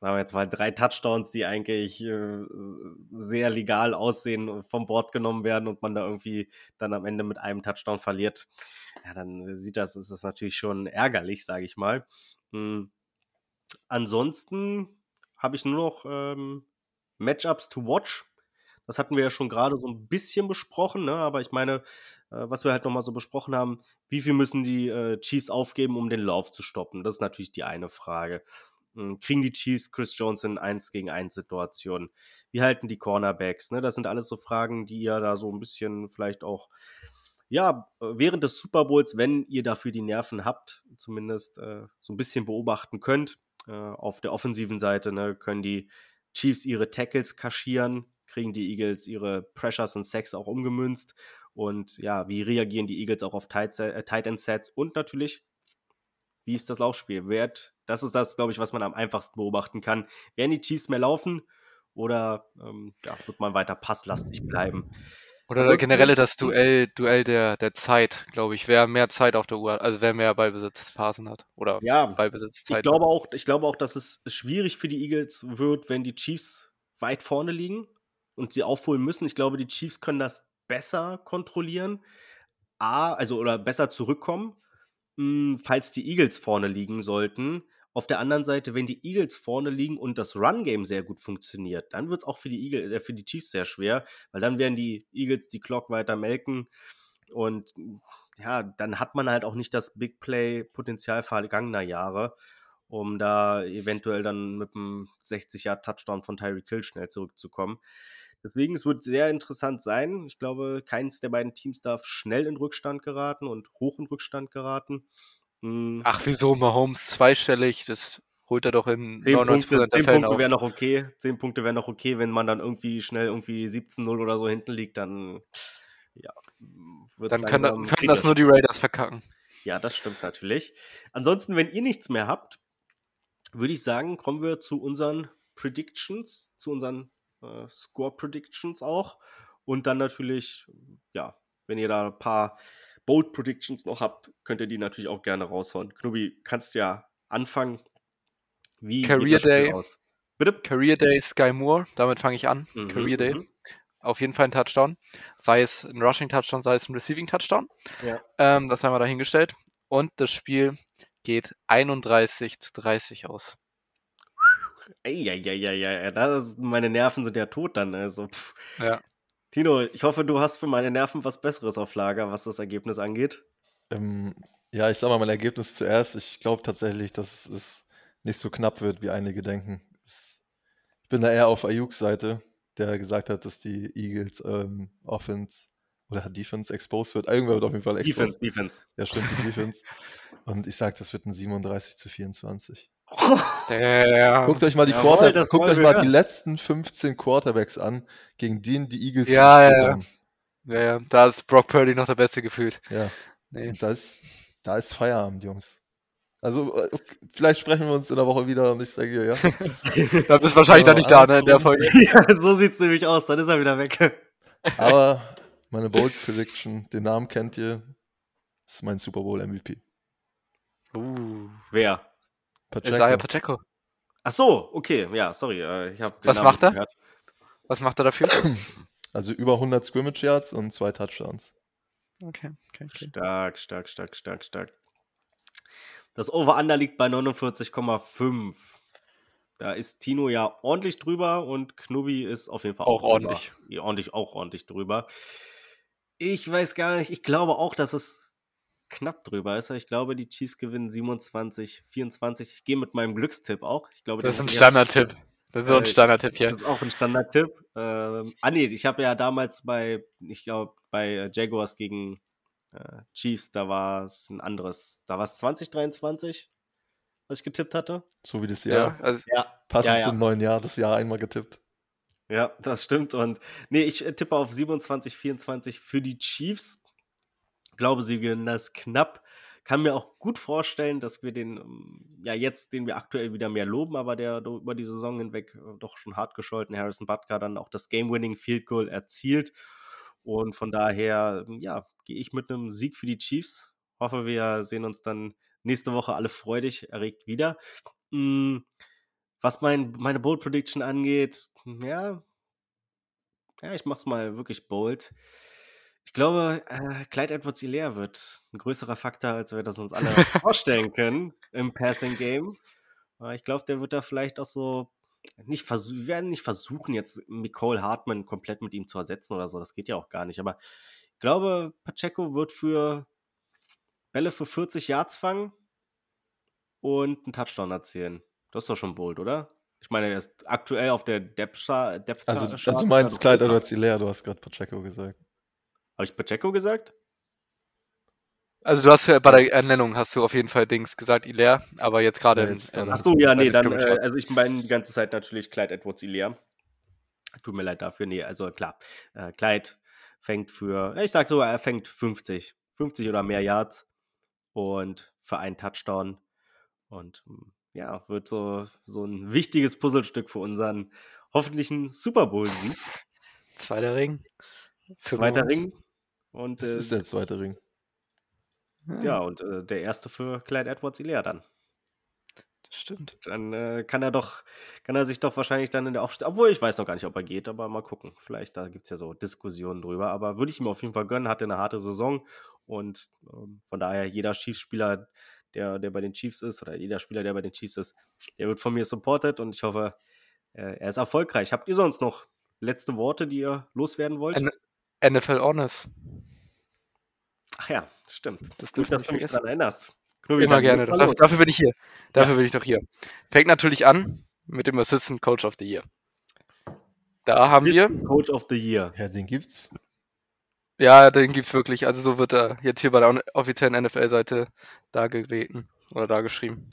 sagen wir jetzt mal, drei Touchdowns, die eigentlich äh, sehr legal aussehen, und vom Board genommen werden und man da irgendwie dann am Ende mit einem Touchdown verliert, ja, dann sieht das, ist das natürlich schon ärgerlich, sage ich mal. Hm. Ansonsten habe ich nur noch ähm, Matchups to watch. Das hatten wir ja schon gerade so ein bisschen besprochen, ne? aber ich meine, äh, was wir halt nochmal so besprochen haben, wie viel müssen die äh, Chiefs aufgeben, um den Lauf zu stoppen? Das ist natürlich die eine Frage. Hm, Kriegen die Chiefs Chris Jones in 1 gegen 1 Situationen? Wie halten die Cornerbacks? Ne? Das sind alles so Fragen, die ihr da so ein bisschen vielleicht auch, ja, während des Super Bowls, wenn ihr dafür die Nerven habt, zumindest äh, so ein bisschen beobachten könnt. Äh, auf der offensiven Seite ne, können die Chiefs ihre Tackles kaschieren, kriegen die Eagles ihre Pressures und Sacks auch umgemünzt. Und ja, wie reagieren die Eagles auch auf Tight, äh, Tight End Sets? Und natürlich, wie ist das Laufspiel? Wird, das ist das, glaube ich, was man am einfachsten beobachten kann. Werden die Chiefs mehr laufen oder ähm, ja, wird man weiter passlastig bleiben? Oder generell das Duell, Duell der, der Zeit, glaube ich. Wer mehr Zeit auf der Uhr hat, also wer mehr Ballbesitzphasen hat. Oder Ja, Ballbesitzzeit. Ich glaube auch, ich glaube auch, dass es schwierig für die Eagles wird, wenn die Chiefs weit vorne liegen und sie aufholen müssen. Ich glaube, die Chiefs können das besser kontrollieren. A, also oder besser zurückkommen, mh, falls die Eagles vorne liegen sollten. Auf der anderen Seite, wenn die Eagles vorne liegen und das Run-Game sehr gut funktioniert, dann wird es auch für die, Eagle, äh, für die Chiefs sehr schwer, weil dann werden die Eagles die Clock weiter melken. Und ja, dann hat man halt auch nicht das Big Play-Potenzial vergangener Jahre, um da eventuell dann mit einem 60-Jahr-Touchdown von Tyreek Hill schnell zurückzukommen. Deswegen, es wird sehr interessant sein. Ich glaube, keins der beiden Teams darf schnell in Rückstand geraten und hoch in Rückstand geraten. Hm, Ach, wieso? Mahomes zweistellig, das holt er doch in 10 99% Punkte, der 10 Fällen Punkte wären noch okay. 10 Punkte wären noch okay, wenn man dann irgendwie schnell irgendwie 17-0 oder so hinten liegt, dann ja, Dann können, langsam können das nur die Raiders verkacken. Ja, das stimmt natürlich. Ansonsten, wenn ihr nichts mehr habt, würde ich sagen, kommen wir zu unseren Predictions, zu unseren äh, Score Predictions auch. Und dann natürlich, ja, wenn ihr da ein paar Bold Predictions noch habt, könnt ihr die natürlich auch gerne raushauen. Knubi, kannst ja anfangen. Wie Career Day. aus? Bitte? Career Day Sky Moore, damit fange ich an. Mhm, Career Day. mhm. Auf jeden Fall ein Touchdown. Sei es ein Rushing Touchdown, sei es ein Receiving Touchdown. Ja. Ähm, das haben wir dahingestellt. Und das Spiel geht 31 zu 30 aus. Eieieiei, das, meine Nerven sind ja tot dann. Also, pff. Ja. Tino, ich hoffe, du hast für meine Nerven was Besseres auf Lager, was das Ergebnis angeht. Ähm, ja, ich sag mal mein Ergebnis zuerst. Ich glaube tatsächlich, dass es nicht so knapp wird, wie einige denken. Ich bin da eher auf Ayuks Seite, der gesagt hat, dass die Eagles ähm, Offense oder Defense exposed wird. Irgendwer wird auf jeden Fall exposed. Defense, Defense. Ja, stimmt, die *laughs* Defense. Und ich sage, das wird ein 37 zu 24. Damn. Guckt euch mal die, Jawohl, Quarter guckt euch mal die letzten 15 Quarterbacks an, gegen denen die Eagles Ja, ja, ja. Ja, da ist Brock Purdy noch der Beste gefühlt. Ja, Nee. da ist, da ist Feierabend, Jungs. Also, äh, okay, vielleicht sprechen wir uns in der Woche wieder und ich sage dir, ja. *laughs* Da bist du wahrscheinlich dann nicht da, ne, in der. Folge. *laughs* ja, so sieht's nämlich aus, dann ist er wieder weg. Aber meine Bold Prediction, den Namen kennt ihr, ist mein Super Bowl MVP. Uh, Wer? Isaiah Pacheco. Pacheco. Ach so, okay, ja, sorry. äh, Was Namen macht er? gehört. Was macht er dafür? *clears throat* Also über 100 Scrimmage Yards und zwei Touchdowns. Okay, okay, okay. Stark, stark, stark, stark, stark. Das Over-Under liegt bei 49,5. Da ist Tino ja ordentlich drüber und Knubi ist auf jeden Fall Auch auch, ordentlich. Drüber. Ja, ordentlich, auch ordentlich drüber. Ich weiß gar nicht, ich glaube auch, dass es knapp drüber ist. aber Ich glaube, die Chiefs gewinnen 27, 24. Ich gehe mit meinem Glückstipp auch. Ich glaube, Das ist den ein Standardtipp. Das ist so ein Standardtipp hier. Das ist auch ein Standardtipp. Ähm, ah nee, ich habe ja damals bei, ich glaube, bei äh, Jaguars gegen äh, Chiefs, da war es ein anderes. Da war es 2023, was ich getippt hatte. So wie das Ja, Jahr. also Ja, Passend ja, ja. zum neuen Jahr, das Jahr einmal getippt. ja, das stimmt. Und nee, ich äh, tippe auf 27, 24 für die Chiefs. Glaube, sie gewinnen das knapp. Kann mir auch gut vorstellen, dass wir den, ähm, ja, jetzt, den wir aktuell wieder mehr loben, aber der über die Saison hinweg äh, doch schon hart gescholten Harrison Butker dann auch das Game-Winning Field Goal erzielt. Und von daher, ähm, ja, gehe ich mit einem Sieg für die Chiefs. Hoffe, wir sehen uns dann nächste Woche alle freudig erregt wieder. Mm, Was mein, meine Bold Prediction angeht, ja, ja, ich mach's mal wirklich bold. Ich glaube, äh, Clyde Edwards Hilaire wird ein größerer Faktor, als wir das uns alle vorstellen können im Passing Game. Äh, ich glaube, der wird da vielleicht auch so nicht versuchen, wir werden nicht versuchen, jetzt Nicole Hartman komplett mit ihm zu ersetzen oder so. Das geht ja auch gar nicht. Aber ich glaube, Pacheco wird für Bälle für 40 Yards fangen und einen Touchdown erzielen. Das ist doch schon bold, oder? Ich meine, er ist aktuell auf der Depth Chart. Depth Also, also du meinst Clyde Edwards Hilaire, du hast gerade Pacheco gesagt. Habe ich Pacheco gesagt? Also du hast ja bei der Ernennung hast du auf jeden Fall Dings gesagt, Hilaire, aber jetzt gerade Ja, jetzt in, gerade. Ach so, ja, nee, dann, äh, also ich meine die ganze Zeit natürlich Clyde Edwards Ilea. Tut mir leid dafür, nee, also klar. Äh, Clyde fängt für, ich sag sogar, er fängt 50, 50 oder mehr Yards und für einen Touchdown und mm, ja, wird so, so ein wichtiges Puzzlestück für unseren hoffentlichen Super Bowl-Sieg. Zweiter Ring. Zweiter. Ring. Und Das äh, ist der zweite Ring. ja, und äh, der erste für Clyde Edwards Ilea dann. Das stimmt. Dann äh, kann er doch, kann er sich doch wahrscheinlich dann in der Aufstellung, obwohl ich weiß noch gar nicht, ob er geht, aber mal gucken. Vielleicht, da gibt es ja so Diskussionen drüber. Aber würde ich ihm auf jeden Fall gönnen, hatte eine harte Saison und ähm, von daher jeder Chiefs-Spieler, der, der bei den Chiefs ist, oder jeder Spieler, der bei den Chiefs ist, der wird von mir supported und ich hoffe, äh, er ist erfolgreich. Habt ihr sonst noch letzte Worte, die ihr loswerden wollt? N- NFL Honors. Ach ja, stimmt. Das Gut, dürfen wir dass nicht du mich daran erinnerst. Knobi, Immer gerne. Dafür, dafür bin ich hier. Dafür bin ich doch hier. Fängt natürlich an mit dem Assistant Coach of the Year. Da haben wir, Coach of the Year. Ja, den gibt's. ja, den gibt's wirklich. Also so wird er jetzt hier bei der offiziellen NFL-Seite dargelegen oder dargeschrieben.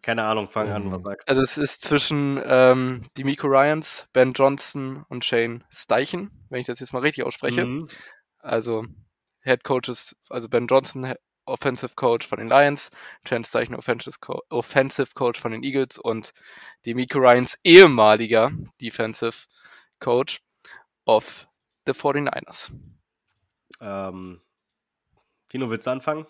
Keine Ahnung, fang an, Ähm, was sagst Also es ist zwischen ähm, Demico Ryans, Ben Johnson und Shane Steichen, wenn ich das jetzt mal richtig ausspreche. Mhm. Also Head Coaches, also Ben Johnson, Offensive Coach von den Lions, Shane Steichen, Offensive, Co Offensive Coach von den Eagles und Demico Ryans ehemaliger Defensive Coach of the 49ers. Ähm, Tino, willst du anfangen?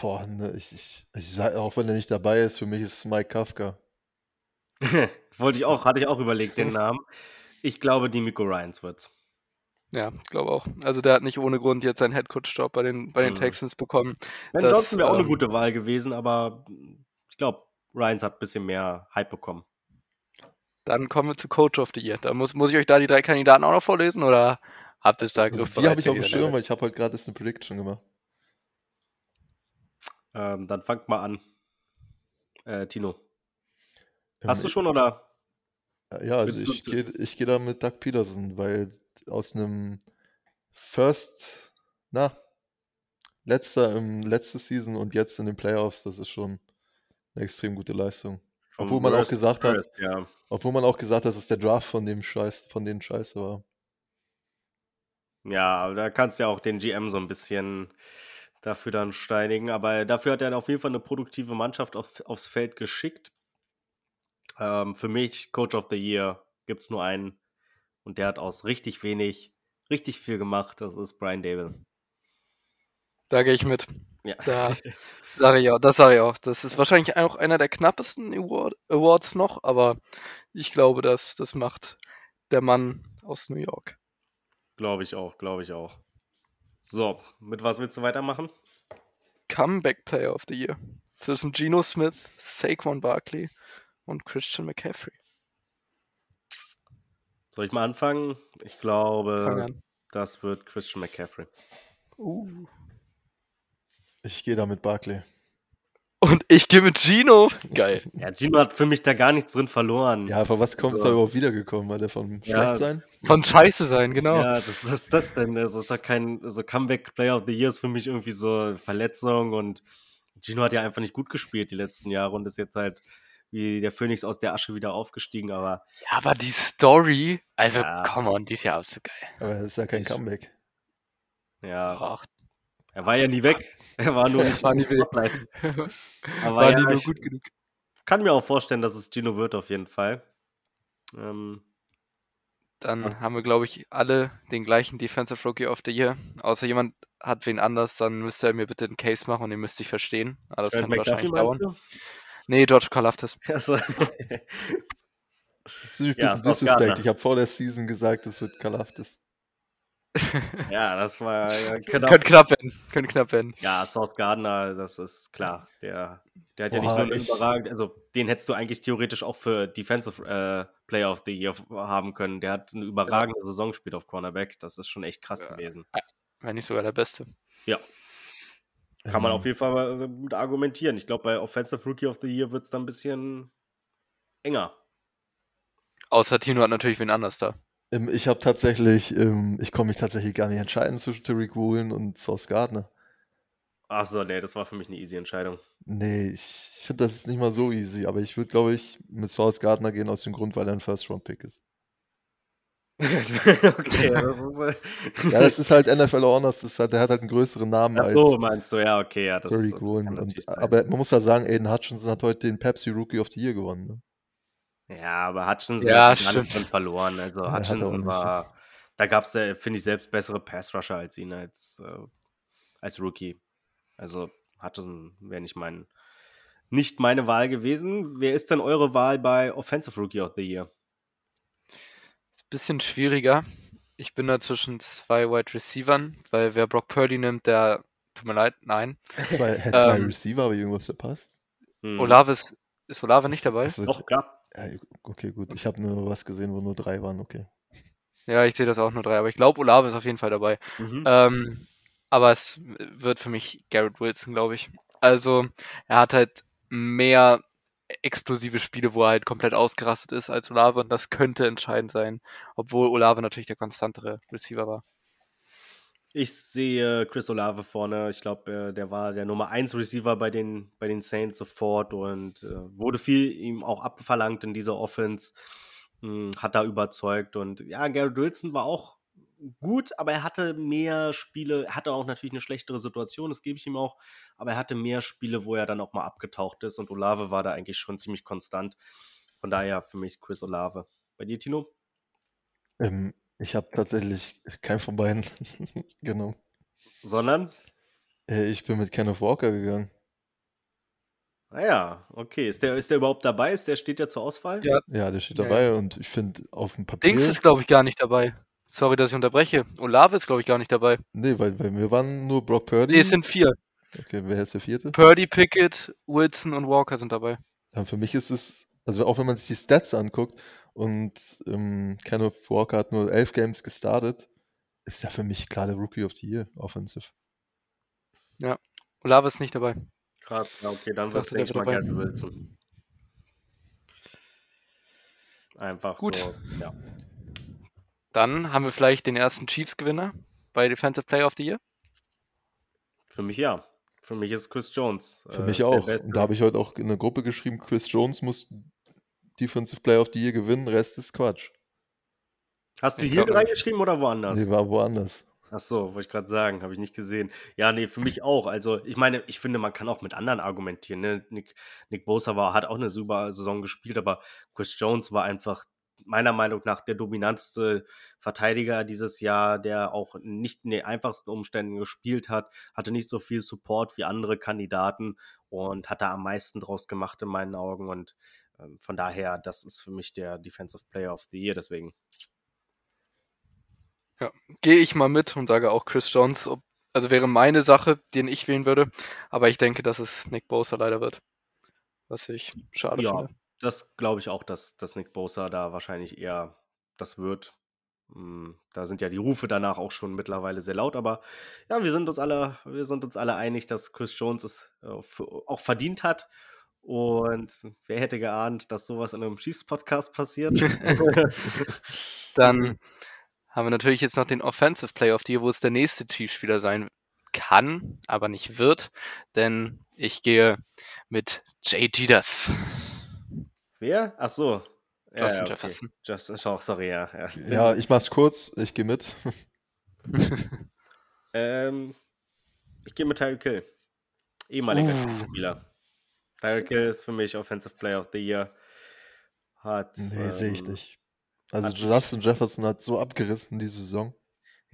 Boah, ne, ich, ich, ich sag, auch wenn er nicht dabei ist, für mich ist es Mike Kafka. *laughs* Wollte ich auch, hatte ich auch überlegt, den Namen. Ich glaube, die Miko Ryans wird's. Ja, ich glaube auch. Also der hat nicht ohne Grund jetzt seinen Head Coach Job bei den, bei den Mhm. Texans bekommen. Ben Das, Johnson wäre auch eine ähm, gute Wahl gewesen, aber ich glaube, Ryans hat ein bisschen mehr Hype bekommen. Dann kommen wir zu Coach of the Year. Da muss, muss ich euch da die drei Kandidaten auch noch vorlesen oder habt ihr es da Also die habe ich auf dem Schirm, weil ich habe heute gerade erst eine Prediction gemacht. Ähm, dann fangt mal an. Äh, Tino. Ähm, Hast du schon oder? Ja, also ich gehe ich geh da mit Doug Peterson, weil aus einem First, na, letzter im letzte Season und jetzt in den Playoffs, das ist schon eine extrem gute Leistung. Obwohl man auch Worst gesagt hat- ja. Obwohl man auch gesagt hat, dass der Draft von dem Scheiß, von denen scheiße war. Ja, aber da kannst du ja auch den GM so ein bisschen dafür dann steinigen. Aber dafür hat er auf jeden Fall eine produktive Mannschaft auf, aufs Feld geschickt. Ähm, für mich, Coach of the Year, gibt es nur einen. Und der hat aus richtig wenig richtig viel gemacht. Das ist Brian Dable. Da gehe ich mit. Ja. Da *laughs* sage ich auch, das sage ich auch. Das ist wahrscheinlich auch einer der knappesten Award, Awards noch, aber ich glaube, dass das macht der Mann aus New York. Glaube ich auch, glaube ich auch. So, mit was willst du weitermachen? Comeback Player of the Year zwischen Geno Smith, Saquon Barkley und Christian McCaffrey. Soll ich mal anfangen? Ich glaube, an. das wird Christian McCaffrey. Uh. Ich gehe da mit Barkley. Und ich gehe mit Gino. Geil. *laughs* Ja, Gino hat für mich da gar nichts drin verloren. Ja, aber was kommt So. da überhaupt wiedergekommen? War der von Ja. schlecht sein? Von Scheiße sein, genau. Ja, das, was ist das denn? Das ist doch kein, so Comeback Player of the Year ist für mich irgendwie so Verletzung und Gino hat ja einfach nicht gut gespielt die letzten Jahre und ist jetzt halt wie der Phönix aus der Asche wieder aufgestiegen, aber Ja, aber die Story, also Ja. come on, die ist ja auch so geil. Aber das ist ja kein Ich- Comeback. ja, Ach, er war ja nie weg. Er war nur *laughs* nicht War nie weg. *laughs* Aber war ja, die nur ich gut genug. kann mir auch vorstellen, dass es Gino wird auf jeden Fall. Ähm, Dann Was- haben wir, glaube ich, alle den gleichen Defensive Rookie of the Year. Außer jemand hat wen anders, dann müsste er mir bitte einen Case machen und den müsste ich verstehen. Aber das Trent kann McDuffie wahrscheinlich dauern. meinst Nee, George Kalaftis. du? Also, Das ist ein Ja, bisschen Disrespect. Ich habe vor der Season gesagt, es wird Kalaftis. *laughs* ja, das war ja, genau. Könnte knapp werden. Könnte knapp werden. Ja, South Gardner, das ist klar. Der, der hat ja nicht Boah, nur einen ich- überragend, also den hättest du eigentlich theoretisch auch für Defensive äh, Player of the Year haben können. Der hat eine überragende Saison gespielt auf Cornerback. Das ist schon echt krass Ja. gewesen. Wenn nicht sogar der Beste. Kann man Ähm, auf jeden Fall äh, gut argumentieren. Ich glaube, bei Offensive Rookie of the Year wird es dann ein bisschen enger. Außer Tino hat natürlich wen anders da. Ähm, Ich habe tatsächlich, ähm, ich konnte mich tatsächlich gar nicht entscheiden zwischen Tariq Woolen und Sauce Gardner. Achso, nee, das war für mich eine easy Entscheidung. Nee, ich, ich finde, das ist nicht mal so easy, aber ich würde, glaube ich, mit Sauce Gardner gehen aus dem Grund, weil er ein First-Round-Pick ist. Okay, *laughs* das ist, Ja, das ist halt NFL Honors, das ist halt, der hat halt einen größeren Namen Ach als so, meinst du, ja, okay, ja, das, Tariq das Und, aber man muss ja sagen, Aiden Hutchinson hat heute den Pepsi Rookie of the Year gewonnen. Ne? Ja, aber Hutchinson Ja, hat drin verloren. Also Ja, Hutchinson nicht. war, da gab es, finde ich, selbst bessere Pass-Rusher als ihn als, äh, als Rookie. Also Hutchinson wäre nicht mein, nicht meine Wahl gewesen. Wer ist denn eure Wahl bei Offensive Rookie of the Year? Bisschen schwieriger. Ich bin da zwischen zwei Wide Receivern, weil wer Brock Purdy nimmt, der tut mir leid, nein. Zwei, hätte *laughs* zwei Ähm, Receiver, aber irgendwas verpasst. Hm. Olave ist, ist Olave nicht dabei? Wird, Doch, klar. ja, okay, gut. Ich habe nur was gesehen, wo nur drei waren, okay. Ja, ich sehe das auch nur drei, aber ich glaube, Olave ist auf jeden Fall dabei. Mhm. Ähm, aber es wird für mich Garrett Wilson, glaube ich. Also, er hat halt mehr explosive Spiele, wo er halt komplett ausgerastet ist als Olave und das könnte entscheidend sein, obwohl Olave natürlich der konstantere Receiver war. Ich sehe Chris Olave vorne. Ich glaube, äh, der war der Nummer 1 Receiver bei den, bei den Saints sofort und äh, wurde viel ihm auch abverlangt in dieser Offense. Hm, hat da überzeugt und ja, Garrett Wilson war auch gut, aber er hatte mehr Spiele, er hatte auch natürlich eine schlechtere Situation, das gebe ich ihm auch, aber er hatte mehr Spiele, wo er dann auch mal abgetaucht ist und Olave war da eigentlich schon ziemlich konstant. Von daher für mich Chris Olave. Bei dir, Tino? Ähm, ich habe tatsächlich keinen von beiden *laughs* genommen. Sondern? Äh, ich bin mit Kenneth Walker gegangen. Naja, Ah okay. Ist der, ist der überhaupt dabei? Ist der, steht der zur Auswahl? Ja. Ja, der steht Ja, dabei und ich finde auf dem Papier. Dings ist, glaube ich, gar nicht dabei. Sorry, dass ich unterbreche. Olave ist, glaube ich, gar nicht dabei. Nee, weil, weil wir waren nur Brock Purdy. Nee, es sind vier. Okay, wer ist der vierte? Purdy, Pickett, Wilson und Walker sind dabei. Ja, für mich ist es, also auch wenn man sich die Stats anguckt und ähm, Kenneth Walker hat nur elf Games gestartet, ist ja für mich klar der Rookie of the Year Offensive. Ja, Olave ist nicht dabei. Krass, ja, okay, dann wird ich mal. Gary Wilson. Einfach Gut. so, ja. Dann haben wir vielleicht den ersten Chiefs-Gewinner bei Defensive Player of the Year. Für mich ja. Für mich ist Chris Jones. Für äh, mich auch. Beste. Und da habe ich heute auch in der Gruppe geschrieben, Chris Jones muss Defensive Player of the Year gewinnen, Rest ist Quatsch. Hast du Ich hier reingeschrieben oder woanders? Nee, war woanders. Ach so, wollte ich gerade sagen, habe ich nicht gesehen. Ja, nee, für mich auch. Also, ich meine, ich finde, man kann auch mit anderen argumentieren. Ne? Nick, Nick Bosa war, hat auch eine super Saison gespielt, aber Chris Jones war einfach meiner Meinung nach der dominantste Verteidiger dieses Jahr, der auch nicht in den einfachsten Umständen gespielt hat, hatte nicht so viel Support wie andere Kandidaten und hat da am meisten draus gemacht in meinen Augen. Und ähm, von daher, das ist für mich der Defensive Player of the Year. Deswegen, Gehe ich mal mit und sage auch Chris Jones. Ob, also wäre meine Sache, den ich wählen würde. Aber ich denke, dass es Nick Bosa leider wird. Was ich schade Ja. finde. Das glaube ich auch, dass, dass Nick Bosa da wahrscheinlich eher das wird. Mm, Da sind ja die Rufe danach auch schon mittlerweile sehr laut, aber ja, wir sind uns alle, wir sind uns alle einig, dass Chris Jones es äh, auch verdient hat. Und wer hätte geahnt, dass sowas in einem Chiefs-Podcast passiert? *laughs* Dann haben wir natürlich jetzt noch den Offensive Player of the Year, wo es der nächste Chiefs-Spieler sein kann, aber nicht wird. Denn ich gehe mit Jay Gidas. Wer? Ach so. Ja, Justin ja, okay. Jefferson. Justin, oh, sorry, ja. ja. Ja, ich mach's kurz, ich gehe mit. *laughs* Ähm, ich gehe mit Tyreek Hill. Ehemaliger Oh. Chiefs-Spieler. Tyreek Hill ist für mich Offensive Player of the Year. Hat. Nee, sehe ich ähm, nicht. Also Justin Jefferson hat so abgerissen diese Saison.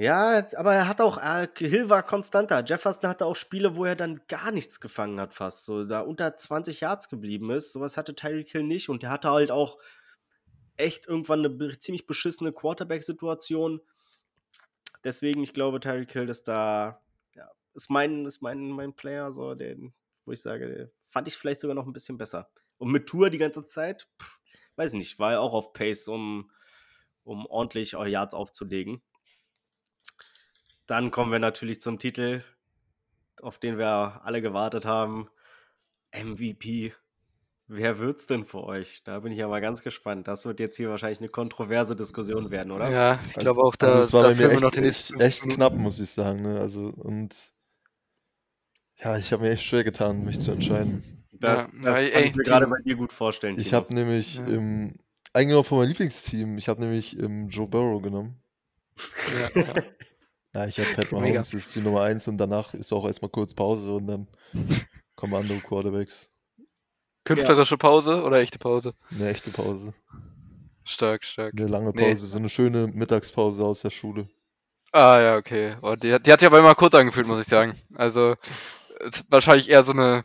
Ja, aber er hat auch, äh, Hill war konstanter. Jefferson hatte auch Spiele, wo er dann gar nichts gefangen hat, fast. So, da unter 20 Yards geblieben ist. Sowas hatte Tyreek Hill nicht. Und der hatte halt auch echt irgendwann eine ziemlich beschissene Quarterback-Situation. Deswegen, ich glaube, Tyreek Hill ist da, ja, ist mein, ist mein, mein Player, so, den, wo ich sage, fand ich vielleicht sogar noch ein bisschen besser. Und mit Tour die ganze Zeit, pff, weiß nicht, war er auch auf Pace, um, um ordentlich auch Yards aufzulegen. Dann kommen wir natürlich zum Titel, auf den wir alle gewartet haben. MVP. Wer wird's denn für euch? Da bin ich ja mal ganz gespannt. Das wird jetzt hier wahrscheinlich eine kontroverse Diskussion werden, oder? Ja, ich glaube auch, da, also es war da bei mir echt, noch den echt, echt 15 knapp, muss ich sagen. Ne? Also und ja, ich habe mir echt schwer getan, mich zu entscheiden. Das, Ja, das kann ich mir gerade bei dir gut vorstellen. Ich habe nämlich Ja. im, eigentlich noch von meinem Lieblingsteam, ich habe nämlich ähm, Joe Burrow genommen. Ja, ja. Ich habe Pat. *laughs* Mahomes, ist die Nummer 1 und danach ist auch erstmal kurz Pause und dann *laughs* kommen andere Quarterbacks. Künstlerische Pause oder echte Pause? Eine echte Pause. Stark, stark. Eine lange Nee. Pause, so eine schöne Mittagspause aus der Schule. Ah ja, okay. Oh, die, die hat sich aber immer kurz angefühlt, muss ich sagen. Also wahrscheinlich eher so eine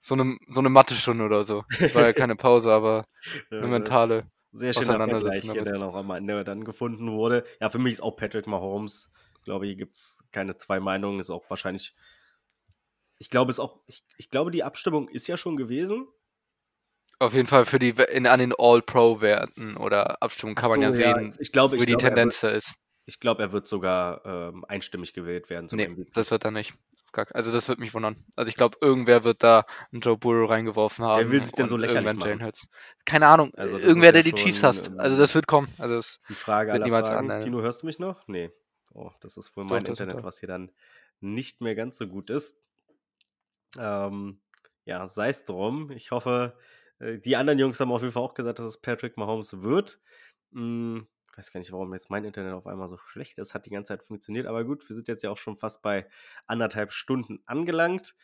so eine so eine Mathestunde oder so. War ja keine Pause, aber *laughs* eine mentale. Sehr damit. der noch am Ende dann gefunden wurde. Ja, für mich ist auch Patrick Mahomes. Ich glaube, hier gibt es keine zwei Meinungen. Ist auch wahrscheinlich. Ich glaube, es auch. Ich, ich glaube, die Abstimmung ist ja schon gewesen. Auf jeden Fall für die in, an den All-Pro-Werten oder Abstimmungen kann Ach man ja so, sehen, Ich glaube, wie ich die glaube, wird, Tendenz da ist. ich glaube, er wird sogar ähm, einstimmig gewählt werden Nee, MVP. das wird er nicht. Also das wird mich wundern. Also ich glaube, irgendwer wird da einen Joe Burrow reingeworfen haben. will sich denn so lächerlich machen? Keine Ahnung. Also das irgendwer, ja der die Chiefs hasst. ähm, Also das wird kommen. Also es, Die Frage Wird aller niemals Fragen. anderen. Tino, hörst du mich noch? Nee. Oh, das ist wohl mein doch, Internet, doch. was hier dann nicht mehr ganz so gut ist. Ähm, ja, sei es drum. Ich hoffe, äh, die anderen Jungs haben auf jeden Fall auch gesagt, dass es Patrick Mahomes wird. Hm, ich weiß gar nicht, warum jetzt mein Internet auf einmal so schlecht ist. Hat die ganze Zeit funktioniert. Aber gut, wir sind jetzt ja auch schon fast bei anderthalb Stunden angelangt.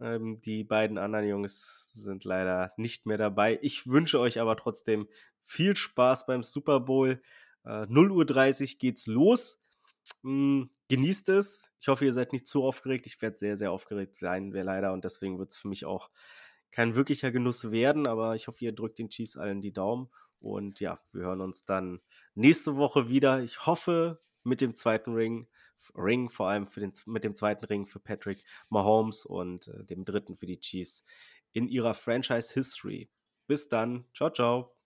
Ähm, die beiden anderen Jungs sind leider nicht mehr dabei. Ich wünsche euch aber trotzdem viel Spaß beim Super Bowl. Äh, 0.30 Uhr geht's los. Mm, genießt es. Ich hoffe, ihr seid nicht zu aufgeregt. Ich werde sehr, sehr aufgeregt sein, wäre leider. Und deswegen wird es für mich auch kein wirklicher Genuss werden. Aber ich hoffe, ihr drückt den Chiefs allen die Daumen. Und ja, wir hören uns dann nächste Woche wieder. Ich hoffe, mit dem zweiten Ring. Ring, vor allem für den, mit dem zweiten Ring für Patrick Mahomes und äh, dem dritten für die Chiefs in ihrer Franchise History. Bis dann. Ciao, ciao.